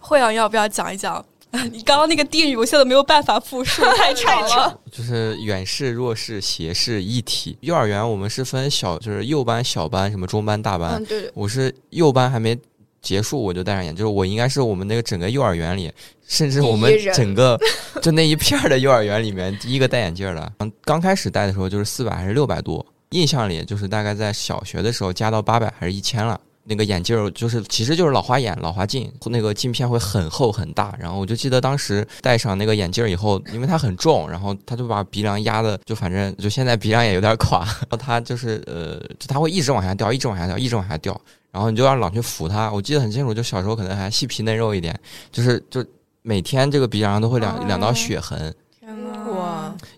惠阳要不要讲一讲？*laughs* 你刚刚那个定语，我现在没有办法复述，*laughs* 太长了。就是远视、弱视、斜视一体。幼儿园我们是分小，就是幼班、小班，什么中班、大班。嗯，对。我是幼班还没结束，我就戴上眼镜。就是我应该是我们那个整个幼儿园里，甚至我们整个 *laughs* 就那一片的幼儿园里面第一个戴眼镜的。嗯刚开始戴的时候就是四百还是六百多，印象里就是大概在小学的时候加到八百还是一千了。那个眼镜儿就是，其实就是老花眼、老花镜，那个镜片会很厚很大。然后我就记得当时戴上那个眼镜儿以后，因为它很重，然后它就把鼻梁压的，就反正就现在鼻梁也有点垮。然后它就是呃，就它会一直往下掉，一直往下掉，一直往下掉。然后你就要老去扶它。我记得很清楚，就小时候可能还细皮嫩肉一点，就是就每天这个鼻梁上都会两两道血痕。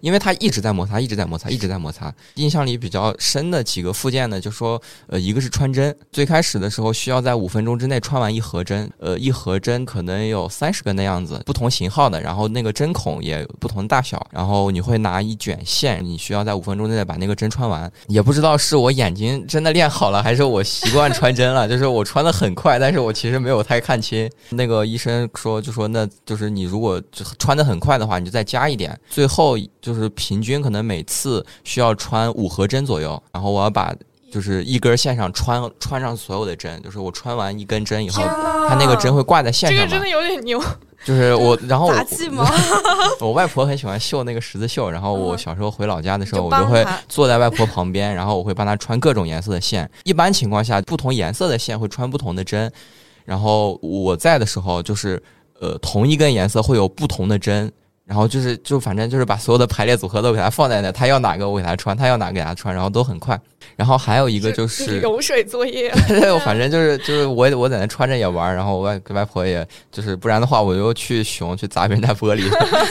因为它一直在摩擦，一直在摩擦，一直在摩擦。印象里比较深的几个附件呢，就说，呃，一个是穿针，最开始的时候需要在五分钟之内穿完一盒针，呃，一盒针可能有三十根的样子，不同型号的，然后那个针孔也不同大小，然后你会拿一卷线，你需要在五分钟之内把那个针穿完。也不知道是我眼睛真的练好了，还是我习惯穿针了，就是我穿的很快，但是我其实没有太看清。那个医生说，就说那就是你如果穿的很快的话，你就再加一点，最后。就是平均可能每次需要穿五盒针左右，然后我要把就是一根线上穿穿上所有的针，就是我穿完一根针以后，它那个针会挂在线上。这个真的有点牛。就是我，然后杂技吗？我外婆很喜欢绣那个十字绣，然后我小时候回老家的时候，我就会坐在外婆旁边，然后我会帮她穿各种颜色的线。一般情况下，不同颜色的线会穿不同的针，然后我在的时候，就是呃同一根颜色会有不同的针。然后就是，就反正就是把所有的排列组合都给他放在那，他要哪个我给他穿，他要哪个给他穿，然后都很快。然后还有一个就是融水作业，*laughs* 对反正就是就是我我在那穿着也玩，然后我外外婆也就是不然的话我就去熊去砸别人家玻璃，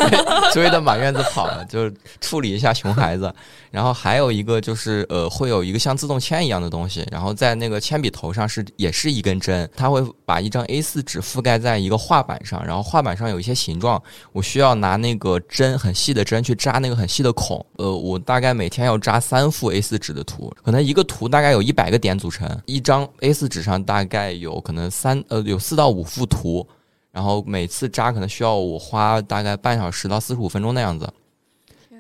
*laughs* 追的满院子跑，就是处理一下熊孩子。然后还有一个就是呃会有一个像自动铅一样的东西，然后在那个铅笔头上是也是一根针，它会把一张 A4 纸覆盖在一个画板上，然后画板上有一些形状，我需要拿那个针很细的针去扎那个很细的孔。呃，我大概每天要扎三幅 A4 纸的图，可能一个图大概有一百个点组成，一张 A4 纸上大概有可能三呃有四到五幅图，然后每次扎可能需要我花大概半小时到四十五分钟的样子。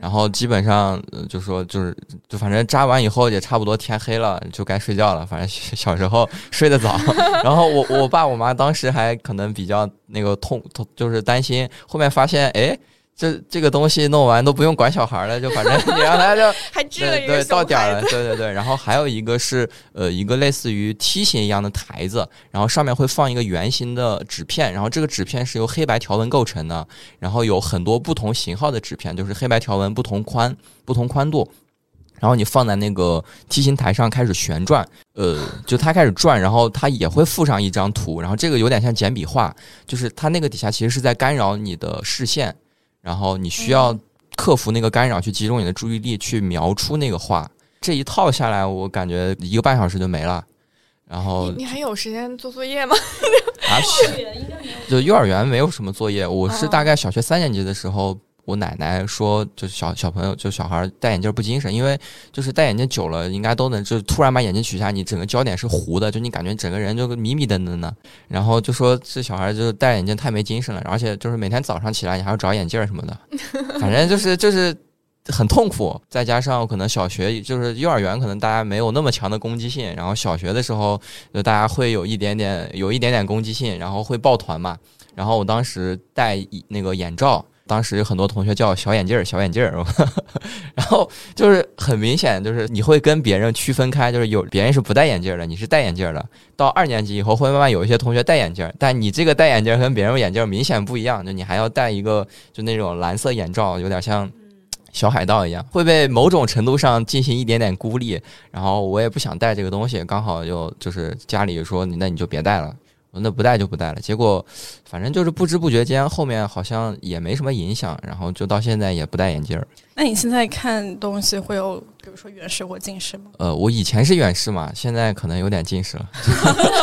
然后基本上就说就是就反正扎完以后也差不多天黑了，就该睡觉了。反正小时候 *laughs* 睡得早，*laughs* 然后我我爸我妈当时还可能比较那个痛痛，就是担心后面发现哎。这这个东西弄完都不用管小孩了，就反正你让他就 *laughs* 还治了一个到点了，对对对。然后还有一个是呃一个类似于梯形一样的台子，然后上面会放一个圆形的纸片，然后这个纸片是由黑白条纹构成的，然后有很多不同型号的纸片，就是黑白条纹不同宽不同宽度，然后你放在那个梯形台上开始旋转，呃，就它开始转，然后它也会附上一张图，然后这个有点像简笔画，就是它那个底下其实是在干扰你的视线。然后你需要克服那个干扰，去集中你的注意力，去描出那个画。这一套下来，我感觉一个半小时就没了。然后你还有时间做作业吗？*laughs* 啊，就幼儿园没有什么作业。我是大概小学三年级的时候，我奶奶说，就是小小朋友就小孩戴眼镜不精神，因为就是戴眼镜久了，应该都能就突然把眼镜取下，你整个焦点是糊的，就你感觉整个人就迷迷瞪瞪的。然后就说这小孩就是戴眼镜太没精神了，而且就是每天早上起来你还要找眼镜什么的，*laughs* 反正就是就是很痛苦。再加上可能小学就是幼儿园，可能大家没有那么强的攻击性，然后小学的时候就大家会有一点点有一点点攻击性，然后会抱团嘛。然后我当时戴那个眼罩，当时有很多同学叫小眼镜儿，小眼镜儿。*laughs* 然后就是很明显，就是你会跟别人区分开，就是有别人是不戴眼镜的，你是戴眼镜的。到二年级以后，会慢慢有一些同学戴眼镜，但你这个戴眼镜跟别人眼镜明显不一样，就你还要戴一个就那种蓝色眼罩，有点像小海盗一样，会被某种程度上进行一点点孤立。然后我也不想戴这个东西，刚好就就是家里说，那你就别戴了。那不戴就不戴了，结果反正就是不知不觉间，后面好像也没什么影响，然后就到现在也不戴眼镜儿。那你现在看东西会有，比如说远视或近视吗？呃，我以前是远视嘛，现在可能有点近视了。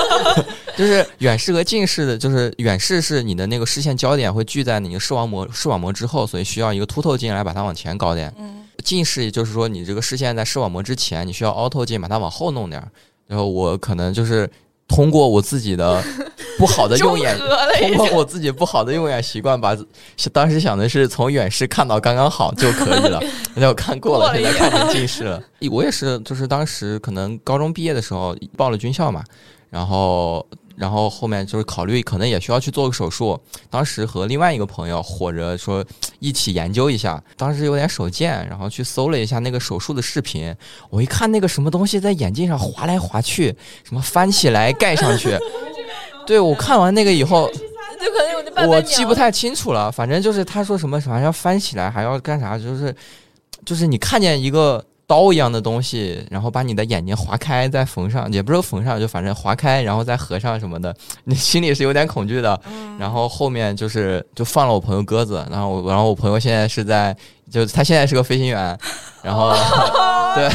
*laughs* 就是远视和近视的，就是远视是你的那个视线焦点会聚在你的视网膜视网膜之后，所以需要一个凸透镜来把它往前搞点。嗯，近视也就是说你这个视线在视网膜之前，你需要凹透镜把它往后弄点儿。然后我可能就是通过我自己的 *laughs* 不好的用眼，通过我自己不好的用眼习惯，把当时想的是从远视看到刚刚好就可以了，*laughs* 那我看过了，现在看成近视了。*laughs* 我也是，就是当时可能高中毕业的时候报了军校嘛，然后。然后后面就是考虑，可能也需要去做个手术。当时和另外一个朋友或者说一起研究一下，当时有点手贱，然后去搜了一下那个手术的视频。我一看那个什么东西在眼镜上划来划去，什么翻起来盖上去。*laughs* 对我看完那个以后，我记不太清楚了。反正就是他说什么什么要翻起来，还要干啥？就是就是你看见一个。刀一样的东西，然后把你的眼睛划开再缝上，也不是缝上，就反正划开，然后再合上什么的，*laughs* 你心里是有点恐惧的。然后后面就是就放了我朋友鸽子，然后然后我朋友现在是在，就他现在是个飞行员，*laughs* 然后对，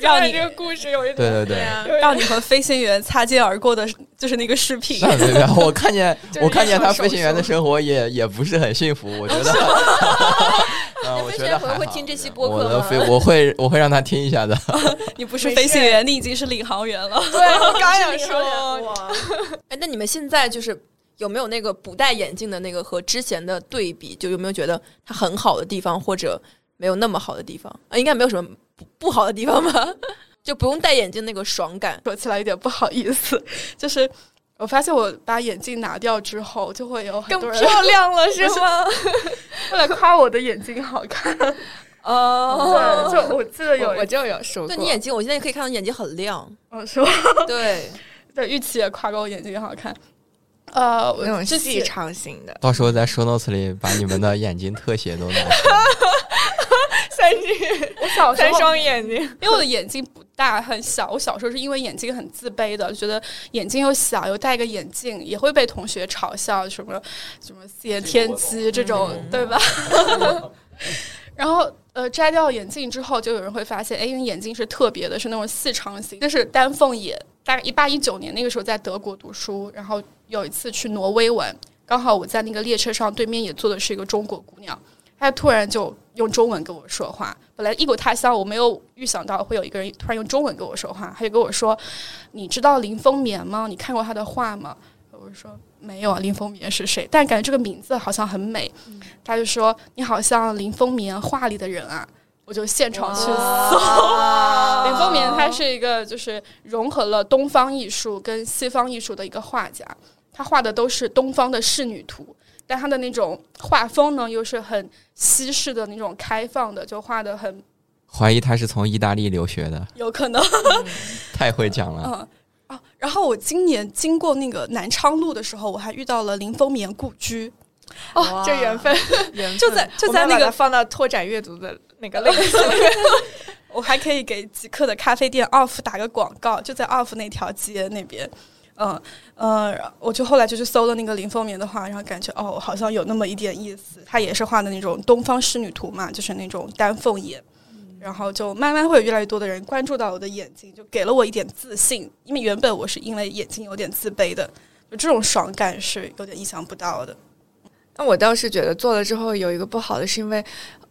让你这个故事有一对对 *laughs* 对，让你和飞行员擦肩而过的，就是那个视频。对对对，我看见我看见他飞行员的生活也也不是很幸福，我觉得。我觉得会听这期播客吗？我我会我会让他听一下的。*laughs* 你不是飞行员，你已经是领航员了。*laughs* 对，我刚 *laughs* 想说。哎，那你们现在就是有没有那个不戴眼镜的那个和之前的对比？就有没有觉得它很好的地方，或者没有那么好的地方？啊，应该没有什么不不好的地方吧？就不用戴眼镜那个爽感，说起来有点不好意思，就是。我发现我把眼镜拿掉之后，就会有更漂亮了，*laughs* 是吗？为了夸我的眼睛好看哦，就我记得有我就有说过，对你眼睛，我现在可以看到眼睛很亮，嗯，是吗？对 *laughs* 对，玉琪也夸过我眼睛好看，呃，那种细长型的，到时候在 show notes 里把你们的眼睛特写都拿出来。*laughs* 三睛，我小三双眼睛，因为我的眼睛不大，很小。我小时候是因为眼睛很自卑的，觉得眼睛又小，又戴个眼镜，也会被同学嘲笑，什么什么四眼天机这种，对吧？*laughs* 然后呃，摘掉眼镜之后，就有人会发现，哎，因为眼睛是特别的，是那种细长型，这是丹凤眼。大概一八一九年那个时候在德国读书，然后有一次去挪威玩，刚好我在那个列车上，对面也坐的是一个中国姑娘。她突然就用中文跟我说话，本来异国他乡，我没有预想到会有一个人突然用中文跟我说话，他就跟我说：“你知道林风眠吗？你看过他的画吗？”我说：“没有啊，林风眠是谁？但感觉这个名字好像很美。”他就说：“你好像林风眠画里的人啊！”我就现场去搜 *laughs* 林风眠，他是一个就是融合了东方艺术跟西方艺术的一个画家，他画的都是东方的仕女图。但他的那种画风呢，又是很西式的那种开放的，就画的很。怀疑他是从意大利留学的，有可能。*laughs* 太会讲了。嗯啊，然后我今年经过那个南昌路的时候，我还遇到了林风眠故居。哦，这缘分，*laughs* 就在就在那个放到拓展阅读的那个类型。*laughs* 我还可以给极客的咖啡店 off 打个广告，就在 off 那条街那边。嗯呃，我就后来就去搜了那个林风眠的画，然后感觉哦，好像有那么一点意思。他也是画的那种东方仕女图嘛，就是那种丹凤眼，然后就慢慢会有越来越多的人关注到我的眼睛，就给了我一点自信。因为原本我是因为眼睛有点自卑的，就这种爽感是有点意想不到的。那我倒是觉得做了之后有一个不好的，是因为，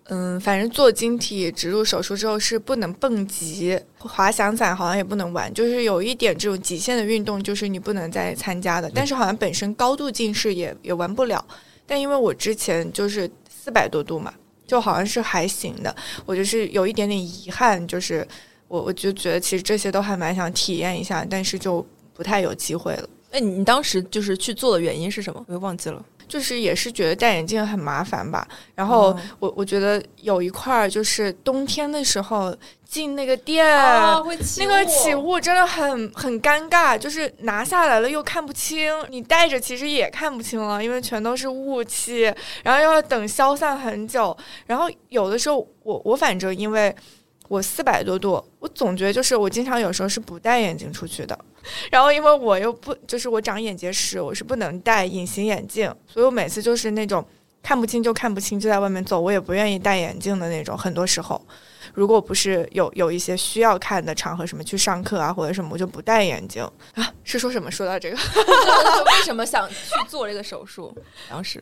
嗯，反正做晶体植入手术之后是不能蹦极，滑翔伞好像也不能玩，就是有一点这种极限的运动，就是你不能再参加的。但是好像本身高度近视也也玩不了。但因为我之前就是四百多度嘛，就好像是还行的。我就是有一点点遗憾，就是我我就觉得其实这些都还蛮想体验一下，但是就不太有机会了。哎，你当时就是去做的原因是什么？我又忘记了。就是也是觉得戴眼镜很麻烦吧，然后我我觉得有一块儿就是冬天的时候进那个店，那个起雾真的很很尴尬，就是拿下来了又看不清，你戴着其实也看不清了，因为全都是雾气，然后又要等消散很久，然后有的时候我我反正因为。我四百多度，我总觉得就是我经常有时候是不戴眼镜出去的，然后因为我又不就是我长眼结石，我是不能戴隐形眼镜，所以我每次就是那种看不清就看不清，就在外面走，我也不愿意戴眼镜的那种。很多时候，如果不是有有一些需要看的场合，什么去上课啊或者什么，我就不戴眼镜啊。是说什么？说到这个，*laughs* 为什么想去做这个手术？当时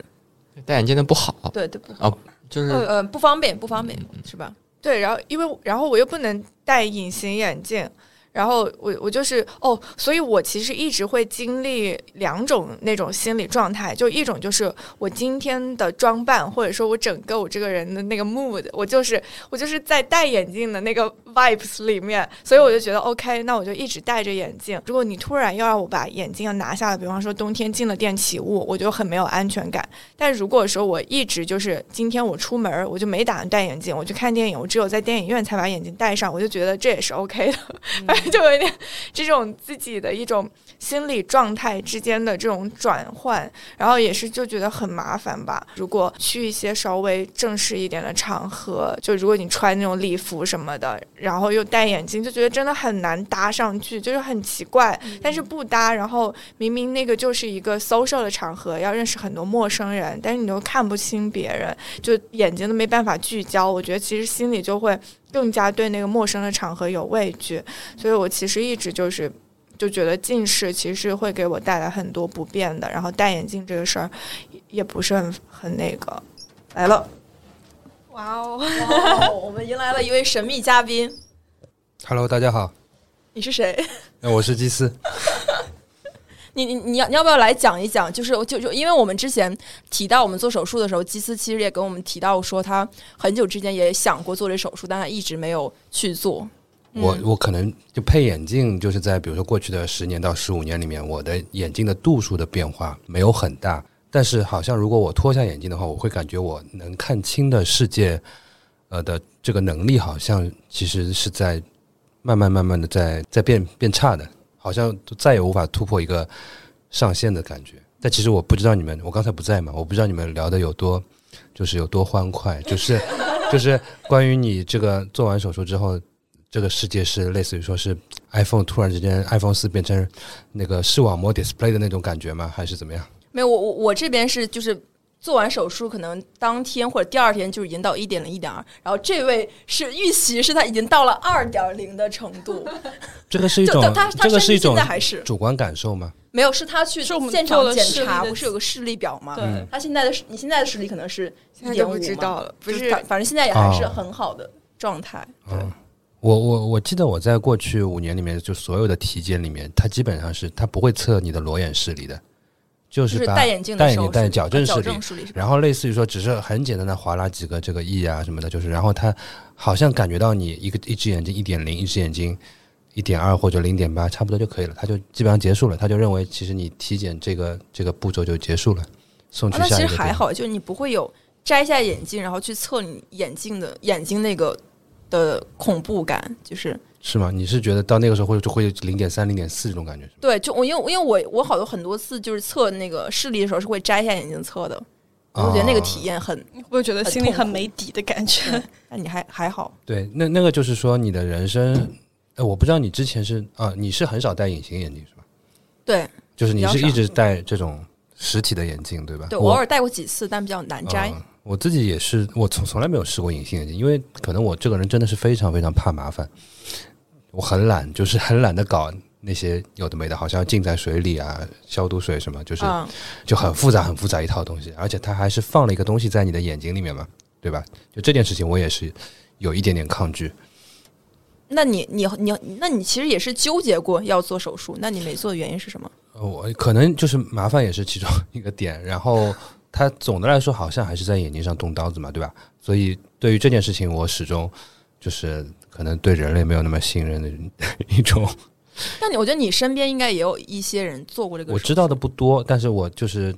戴眼镜的不好，对对不好，就是呃不方便，不方便是吧？对，然后因为然后我又不能戴隐形眼镜。然后我我就是哦，所以我其实一直会经历两种那种心理状态，就一种就是我今天的装扮，或者说我整个我这个人的那个 mood，我就是我就是在戴眼镜的那个 vibes 里面，所以我就觉得 OK，那我就一直戴着眼镜。如果你突然要让我把眼镜要拿下来，比方说冬天进了电起雾，我就很没有安全感。但如果说我一直就是今天我出门我就没打算戴眼镜，我去看电影，我只有在电影院才把眼镜戴上，我就觉得这也是 OK 的。反正就有一点这种自己的一种心理状态之间的这种转换，然后也是就觉得很麻烦吧。如果去一些稍微正式一点的场合，就如果你穿那种礼服什么的，然后又戴眼镜，就觉得真的很难搭上去，就是很奇怪。但是不搭，然后明明那个就是一个 social 的场合，要认识很多陌生人，但是你又看不清别人，就眼睛都没办法聚焦。我觉得其实心里就会。更加对那个陌生的场合有畏惧，所以我其实一直就是就觉得近视其实会给我带来很多不便的。然后戴眼镜这个事儿也不是很很那个来了。哇哦，我们迎来了一位神秘嘉宾。Hello，大家好。你是谁？那我是基斯。*laughs* 你你你要你要不要来讲一讲？就是就就因为我们之前提到我们做手术的时候，基斯其实也跟我们提到说，他很久之前也想过做这手术，但他一直没有去做。我我可能就配眼镜，就是在比如说过去的十年到十五年里面，我的眼镜的度数的变化没有很大，但是好像如果我脱下眼镜的话，我会感觉我能看清的世界，呃的这个能力好像其实是在慢慢慢慢的在在变变差的。好像都再也无法突破一个上限的感觉，但其实我不知道你们，我刚才不在嘛，我不知道你们聊的有多，就是有多欢快，*laughs* 就是就是关于你这个做完手术之后，这个世界是类似于说是 iPhone 突然之间 iPhone 四变成那个视网膜 display 的那种感觉吗？还是怎么样？没有，我我我这边是就是。做完手术，可能当天或者第二天就已经到一点零、一点二，然后这位是预期是他已经到了二点零的程度。*laughs* 这个是一种，他这个是一种还是主观感受吗？没有，是他去现场检查，不是有个视力表吗？对，他现在的你现在的视力可能是一点五知道了，不是，反正现在也还是很好的状态。对，我我我记得我在过去五年里面，就所有的体检里面，他基本上是他不会测你的裸眼视力的。就是戴眼镜、戴眼镜、戴矫正视力，然后类似于说，只是很简单的划拉几个这个 E 啊什么的，就是，然后他好像感觉到你一个一只眼睛一点零，一只眼睛一点二或者零点八，差不多就可以了，他就基本上结束了，他就认为其实你体检这个这个步骤就结束了，送去下一个。那其实还好，就是你不会有摘下眼镜然后去测你眼镜的眼睛那个的恐怖感，就是。是吗？你是觉得到那个时候会就会零点三、零点四这种感觉？对，就我因为因为我我好多很多次就是测那个视力的时候是会摘下眼镜测的，我觉得那个体验很，我觉得心里很没底的感觉。那你还还好？对，那那个就是说你的人生，哎，我不知道你之前是啊，你是很少戴隐形眼镜是吧？对，就是你是一直戴这种实体的眼镜对吧？对，我偶尔戴过几次，但比较难摘。我自己也是，我从从来没有试过隐形眼镜，因为可能我这个人真的是非常非常怕麻烦。我很懒，就是很懒得搞那些有的没的，好像浸在水里啊，消毒水什么，就是嗯，就很复杂很复杂一套东西，而且它还是放了一个东西在你的眼睛里面嘛，对吧？就这件事情，我也是有一点点抗拒。那你你你那你其实也是纠结过要做手术，那你没做的原因是什么？呃我可能就是麻烦也是其中一个点，然后它总的来说好像还是在眼睛上动刀子嘛，对吧？所以对于这件事情，我始终就是可能对人类没有那么信任的 *laughs* 一种。那你我觉得你身边应该也有一些人做过这个，我知道的不多，但是我就是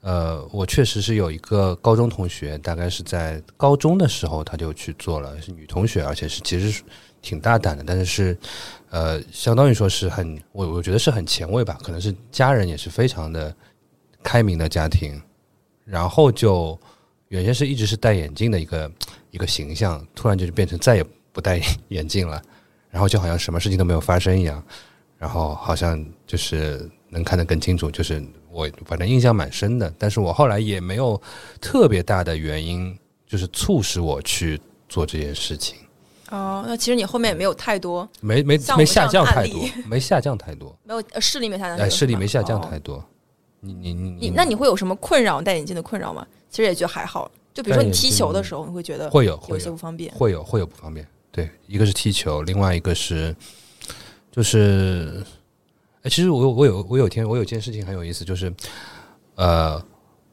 呃，我确实是有一个高中同学，大概是在高中的时候他就去做了，是女同学，而且是其实是挺大胆的，但是是呃，相当于说是很我我觉得是很前卫吧，可能是家人也是非常的开明的家庭，然后就原先是一直是戴眼镜的一个一个形象，突然就是变成再也不戴眼镜了，然后就好像什么事情都没有发生一样，然后好像就是能看得更清楚，就是我反正印象蛮深的，但是我后来也没有特别大的原因，就是促使我去做这件事情，哦，那其实你后面也没有太多，没没没下降太多，没下降太多，没有视力没下降哎，视力没下降太多。你你你那你会有什么困扰戴眼镜的困扰吗？其实也觉得还好，就比如说你踢球的时候，你会觉得会有有些不方便。会有会有不方便。对，一个是踢球，另外一个是就是，哎，其实我我有我有天我有件事情很有意思，就是呃，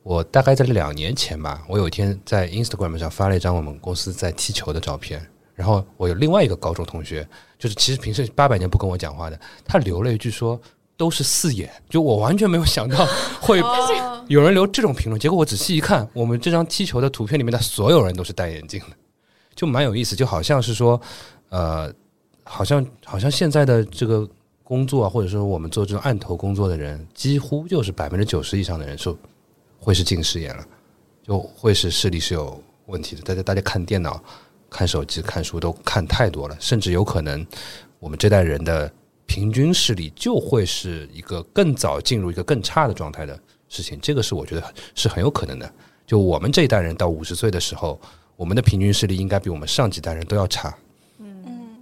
我大概在两年前吧，我有一天在 Instagram 上发了一张我们公司在踢球的照片，然后我有另外一个高中同学，就是其实平时八百年不跟我讲话的，他留了一句说。都是四眼，就我完全没有想到 *laughs* 会哦有人留这种评论，结果我仔细一看，我们这张踢球的图片里面的所有人都是戴眼镜的，就蛮有意思，就好像是说，呃，好像好像现在的这个工作，或者说我们做这种案头工作的人，几乎就是百分之九十以上的人是会是近视眼了，就会是视力是有问题的。大家大家看电脑、看手机、看书都看太多了，甚至有可能我们这代人的平均视力就会是一个更早进入一个更差的状态的事情，这个是我觉得是很有可能的。就我们这一代人到五十岁的时候，我们的平均视力应该比我们上几代人都要差。嗯，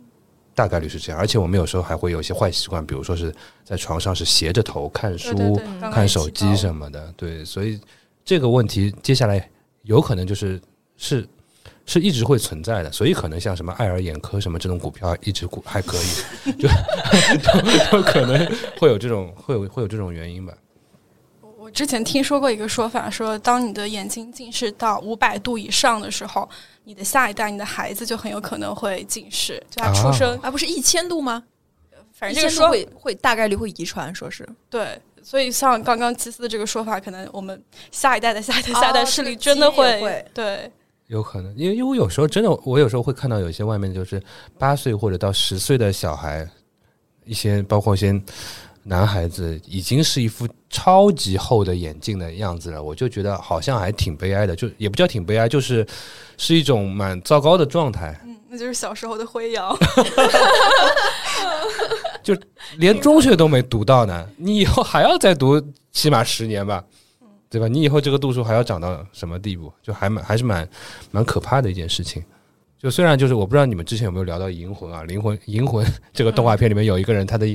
大概率是这样，而且我们有时候还会有一些坏习惯，比如说是在床上是斜着头看书、对对对，刚刚看手机什么的，对，所以这个问题接下来有可能就是是是一直会存在的，所以可能像什么爱尔眼科什么这种股票一直股还可以，就 *laughs* 就就可能会有这种会有会有这种原因吧。我之前听说过一个说法，说当你的眼睛近视到五百度以上的时候，你的下一代，你的孩子就很有可能会近视，就他出生，啊，不是一千度吗？反正这个说会会大概率会遗传，说是对。所以像刚刚基斯的这个说法，可能我们下一代的下一代、下一代哦视力真的会对。有可能，因为因为我有时候真的，我有时候会看到有一些外面就是八岁或者到十岁的小孩，一些包括一些男孩子，已经是一副超级厚的眼镜的样子了，我就觉得好像还挺悲哀的，就也不叫挺悲哀，就是是一种蛮糟糕的状态，嗯，那就是小时候的辉阳。*laughs* 连中学都没读到呢，你以后还要再读起码十年吧。对吧？你以后这个度数还要长到什么地步？就还蛮还是蛮蛮可怕的一件事情。就虽然就是我不知道你们之前有没有聊到《银魂》啊，《灵魂》《银魂》*laughs* 这个动画片里面有一个人，他的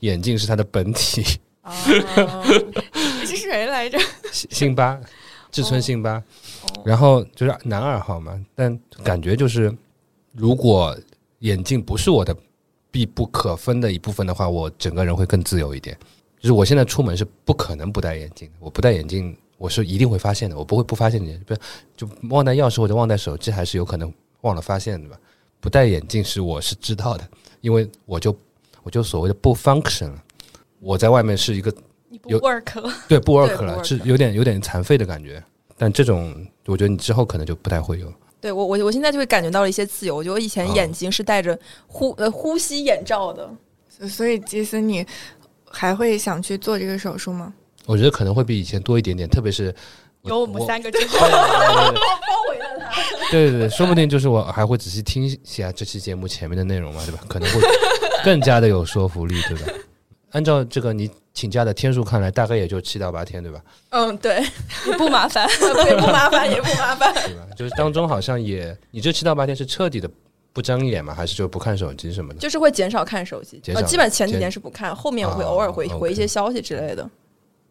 眼镜是他的本体，是谁来着？辛 *laughs* 辛巴，志村辛巴，然后就是男二号嘛，但感觉就是如果眼镜不是我的必不可分的一部分的话，我整个人会更自由一点。就是我现在出门是不可能不戴眼镜的，我不戴眼镜我是一定会发现的，我不会不发现你，不就忘带钥匙或者忘带手机，还是有可能忘了发现对吧？不戴眼镜是我是知道的，因为我就我就所谓的不 function 了，我在外面是一个你不有 work *laughs* 了，对不 work 了，work 是有点有点残废的感觉。但这种我觉得你之后可能就不太会有。对我我我现在就会感觉到了一些自由。我觉得我以前啊眼睛是戴着呼呃呼吸眼罩的，所所以其实，你还会想去做这个手术吗？我觉得可能会比以前多一点点，特别是有我们三个之后，对对对，说不定就是我还会仔细听一下这期节目前面的内容嘛，对吧？可能会更加的有说服力，对吧？按照这个你请假的天数看来，大概也就七到八天，对吧？嗯，对，也不麻烦。*laughs* 也不麻烦，也不麻烦。对吧？就是当中好像也，你这七到八天是彻底的不睁眼吗？还是就不看手机什么的？就是会减少看手机，呃，基本前几减天是不看，后面我会哦偶尔回、回一些消息之类的。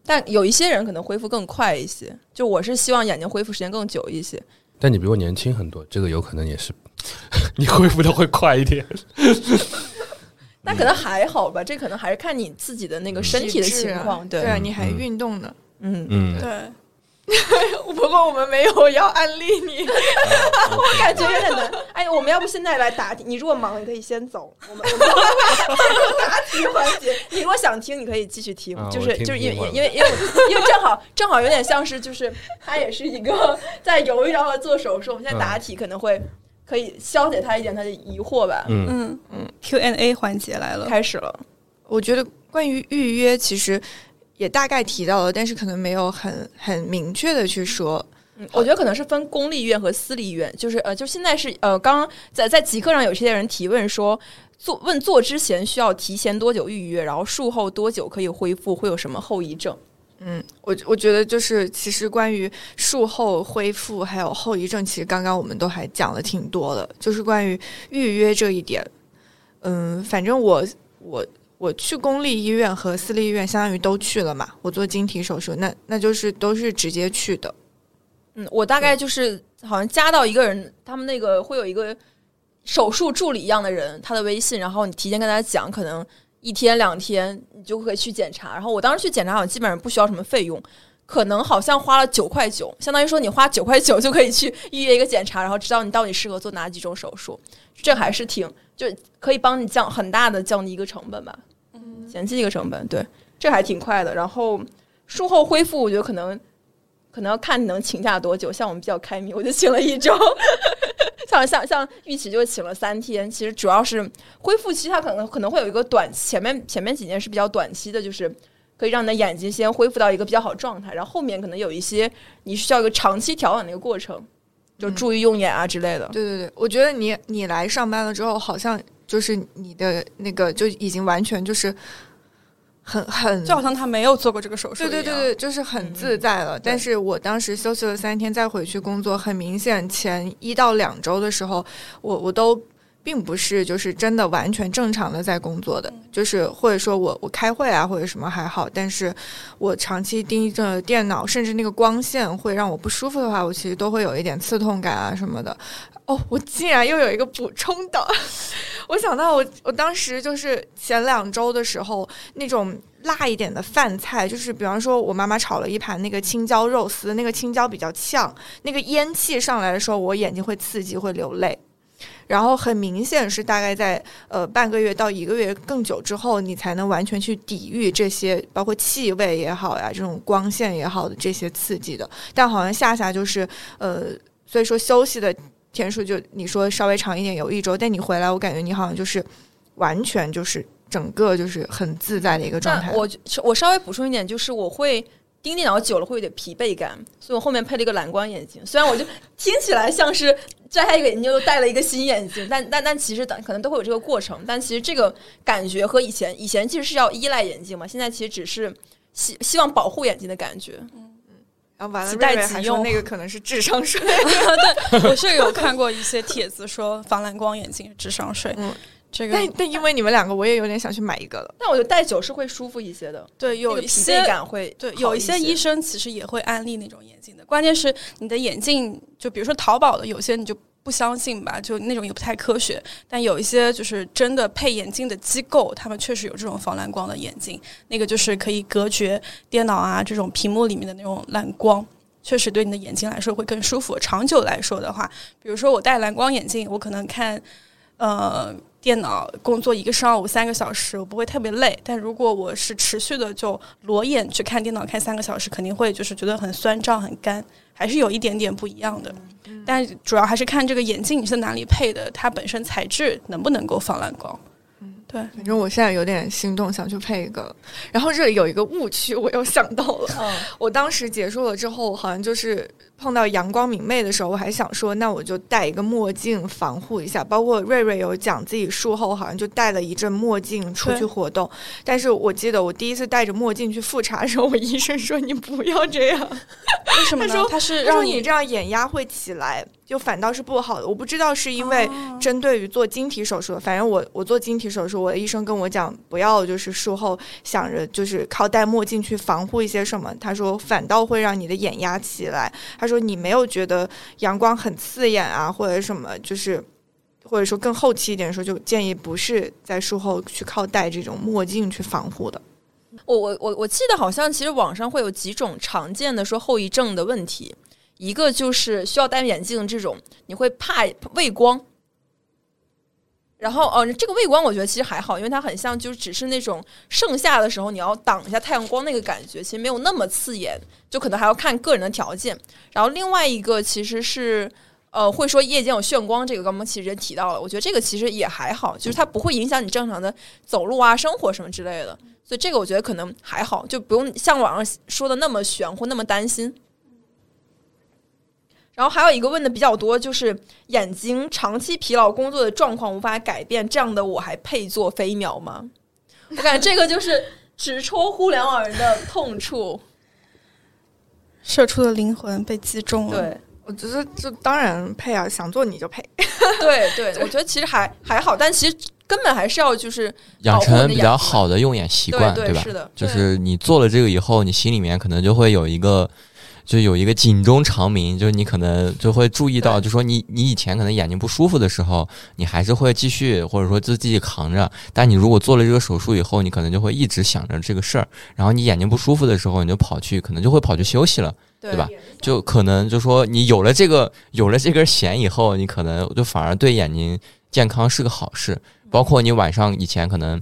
但有一些人可能恢复更快一些，就我是希望眼睛恢复时间更久一些。但你比我年轻很多，这个有可能也是 *laughs* 你恢复的会快一点。*laughs* 那可能还好吧，这可能还是看你自己的那个身体的情况。对你还嗯运动呢。嗯，嗯，对，*laughs* 不过我们没有要安利你，我感觉有点难。哎，我们要不现在来答题？你如果忙，你可以先走。我们我们答题环节，你如果想听，你可以继续听。啊就是就是因为因为因为 *laughs* 因为正好正好有点像是就是他也是一个在犹豫要不要做手术。我们现在答题可能会可以消解他一点他的疑惑吧。嗯，嗯嗯，Q&A 环节来了，开始了，我觉得关于预约，其实也大概提到了，但是可能没有很很明确的去说。嗯，我觉得可能是分公立医院和私立医院，就是呃，就现在是呃，刚刚在在极客上有些人提问说，做问做之前需要提前多久预约，然后术后多久可以恢复，会有什么后遗症？嗯，我我觉得就是其实关于术后恢复还有后遗症，其实刚刚我们都还讲了挺多的，就是关于预约这一点。嗯，反正我我我去公立医院和私立医院相当于都去了嘛，我做晶体手术，那那就是都是直接去的。嗯，我大概就是好像加到一个人，他们那个会有一个手术助理一样的人，他的微信，然后你提前跟他讲，可能一天两天你就可以去检查。然后我当时去检查，好像基本上不需要什么费用，可能好像花了九块九，相当于说你花九块九就可以去预约一个检查，然后知道你到底适合做哪几种手术，这还是挺就可以帮你降很大的降低一个成本吧，嗯，前期一个成本，对，这还挺快的。然后术后恢复，我觉得可能。可能要看你能请假多久，像我们比较开明，我就请了一周。*laughs* 像像像玉琪就请了三天，其实主要是恢复期，它可能可能会有一个短前面前面几年是比较短期的，就是可以让你的眼睛先恢复到一个比较好的状态，然后后面可能有一些你需要一个长期调养的一个过程，就注意用眼啊之类的。对对对，我觉得你你来上班了之后，好像就是你的那个就已经完全就是很很就好像他没有做过这个手术。对对对对，就是很自在了。但是我当时休息了三天，再回去工作，很明显前一到两周的时候，我我都并不是就是真的完全正常的在工作的，就是或者说我我开会啊或者什么还好，但是我长期盯着电脑，甚至那个光线会让我不舒服的话，我其实都会有一点刺痛感啊什么的。哦，我竟然又有一个补充的，*laughs* 我想到我我当时就是前两周的时候，那种辣一点的饭菜，就是比方说我妈妈炒了一盘那个青椒肉丝，那个青椒比较呛，那个烟气上来的时候，我眼睛会刺激，会流泪。然后很明显是大概在呃半个月到一个月更久之后，你才能完全去抵御这些，包括气味也好呀，这种光线也好的这些刺激的。但好像夏夏就是呃，所以说休息的天数就你说稍微长一点，有一周，但你回来，我感觉你好像就是完全就是整个就是很自在的一个状态。我我稍微补充一点，就是我会盯电脑久了会有点疲惫感，所以我后面配了一个蓝光眼镜。虽然我就听起来像是摘下一个眼镜又戴了一个新眼镜，但但但其实可能都会有这个过程。但其实这个感觉和以前以前其实是要依赖眼镜嘛，现在其实只是希希望保护眼睛的感觉。嗯嗯然后完了，几代瑞瑞还说即用那个可能是智商税。*laughs* 对，我是有看过一些帖子说防蓝光眼镜是智商税。嗯这个但但因为你们两个，我也有点想去买一个了。但我觉得戴久是会舒服一些的，对有一些惫感会对，有一些医生其实也会安利那种眼镜的。关键是你的眼镜，就比如说淘宝的，有些你就不相信吧，就那种也不太科学。但有一些就是真的配眼镜的机构，他们确实有这种防蓝光的眼镜，那个就是可以隔绝电脑啊这种屏幕里面的那种蓝光。确实对你的眼睛来说会更舒服。长久来说的话，比如说我戴蓝光眼镜，我可能看呃电脑工作一个上午三个小时，我不会特别累。但如果我是持续的就裸眼去看电脑看三个小时，肯定会就是觉得很酸胀、很干，还是有一点点不一样的。但主要还是看这个眼镜你是哪里配的，它本身材质能不能够防蓝光。对，反正我现在有点心动，想去配一个。然后这里有一个误区，我又想到了。嗯，我当时结束了之后，好像就是碰到阳光明媚的时候，我还想说，那我就戴一个墨镜防护一下。包括瑞瑞有讲自己术后好像就戴了一阵墨镜出去活动，但是我记得我第一次戴着墨镜去复查的时候，我医生说你不要这样，为什么呢他说？他是他说让你这样眼压会起来。就反倒是不好的。我不知道是因为针对于做晶体手术，反正我我做晶体手术，我的医生跟我讲，不要就是术后想着就是靠戴墨镜去防护一些什么，他说反倒会让你的眼压起来。他说你没有觉得阳光很刺眼啊，或者什么，就是或者说更后期一点说，就建议不是在术后去靠戴这种墨镜去防护的。我我我我记得好像其实网上会有几种常见的说后遗症的问题，一个就是需要戴眼镜这种，你会怕畏光。然后哦，这个畏光我觉得其实还好，因为它很像就只是那种盛夏的时候你要挡一下太阳光那个感觉，其实没有那么刺眼，就可能还要看个人的条件。然后另外一个其实是呃会说夜间有眩光，这个刚刚其实也提到了，我觉得这个其实也还好，就是它不会影响你正常的走路啊、生活什么之类的，所以这个我觉得可能还好，就不用像网上说的那么玄乎、那么担心。然后还有一个问的比较多，就是眼睛长期疲劳工作的状况无法改变，这样的我还配做飞秒吗？我感觉这个就是直戳互联网人的痛处。社畜的灵魂被击中了。对，我觉得就当然配啊，想做你就配。对对，我觉得其实还还好，但其实根本还是要就是养成比较好的用眼习惯，吧？对是的，就是你做了这个以后，你心里面可能就会有一个，就有一个警钟长鸣，就是你可能就会注意到，就说你你以前可能眼睛不舒服的时候，你还是会继续或者说就自己扛着，但你如果做了这个手术以后，你可能就会一直想着这个事儿，然后你眼睛不舒服的时候，你就跑去可能就会跑去休息了，对对吧？就可能就说你有了这个有了这根弦以后，你可能就反而对眼睛健康是个好事。包括你晚上以前可能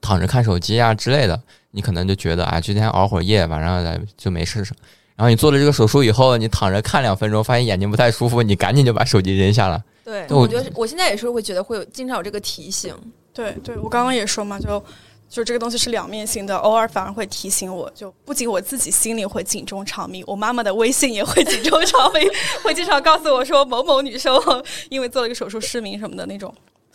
躺着看手机啊之类的，你可能就觉得啊，今天熬会儿夜，晚上来就没事什么。然后你做了这个手术以后，你躺着看两分钟，发现眼睛不太舒服，你赶紧就把手机扔下了。对，我我觉得我现在也是会觉得会有经常有这个提醒。对对，我刚刚也说嘛，就就这个东西是两面性的，偶尔反而会提醒我，就不仅我自己心里会警钟长鸣，我妈妈的微信也会警钟长鸣，*laughs* 会经常告诉我说某某女生因为做了一个手术失明什么的那种。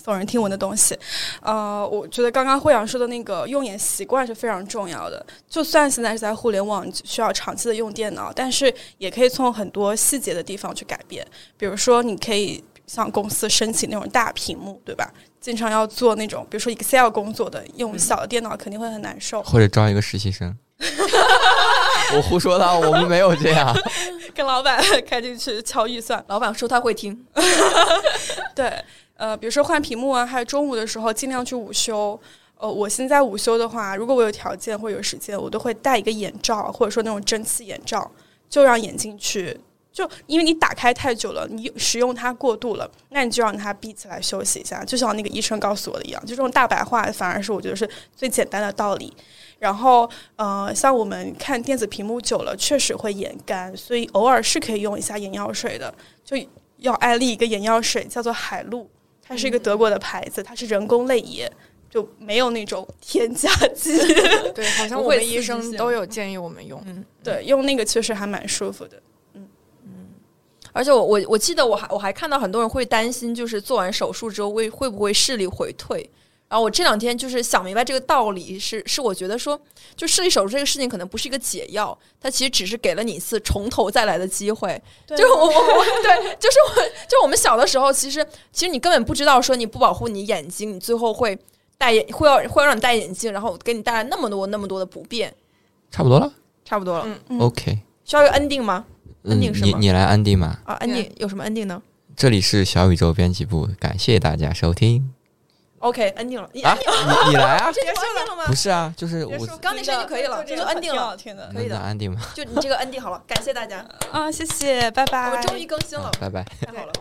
耸人听闻的东西，呃，我觉得刚刚慧阳说的那个用眼习惯是非常重要的。就算现在是在互联网需要长期的用电脑，但是也可以从很多细节的地方去改变。比如说，你可以向公司申请那种大屏幕，对吧？经常要做那种，比如说 Excel 工作的，用小的电脑肯定会很难受。或者招一个实习生。*laughs* 我胡说的，我们没有这样。跟老板开进去敲预算，老板说他会听，*laughs* 对，呃，比如说换屏幕啊，还有中午的时候尽量去午休。呃，我现在午休的话，如果我有条件或有时间，我都会戴一个眼罩，或者说那种蒸汽眼罩，就让眼睛去，就因为你打开太久了，你使用它过度了，那你就让它闭起来休息一下，就像那个医生告诉我的一样，就这种大白话，反而是我觉得是最简单的道理。然后，呃，像我们看电子屏幕久了，确实会眼干，所以偶尔是可以用一下眼药水的。就要安利一个眼药水，叫做海露，它是一个德国的牌子，它是人工泪液，就没有那种添加剂。对，*laughs* 好像我们医生都有建议我们用。嗯，对，用那个确实还蛮舒服的。而且我我我记得我还我还看到很多人会担心，就是做完手术之后会会不会视力回退。然后我这两天就是想明白这个道理，是是我觉得说，就视力手术这个事情可能不是一个解药，它其实只是给了你一次从头再来的机会。就是我我我对，就是我 *laughs* 就是我们小的时候，其实其实你根本不知道说你不保护你眼睛，你最后会戴眼会要会要让你戴眼镜，然后给你带来那么多那么多的不便。差不多了差不多了，嗯嗯 OK，需要一个 ending 吗？嗯，ending 是吗你你来安定吗。啊，ending 有什么 ending 呢这里是小宇宙编辑部，感谢大家收听？OK，ending 了，你啊！你你来啊！*laughs* 这就 ending 了吗不？是啊，就是我刚那声就可以了，这就 ending 了，挺的可以的能安定吗？就你这个 ending 好了，感谢大家，啊，谢谢，拜拜。我们终于更新了啊，拜拜。太好了。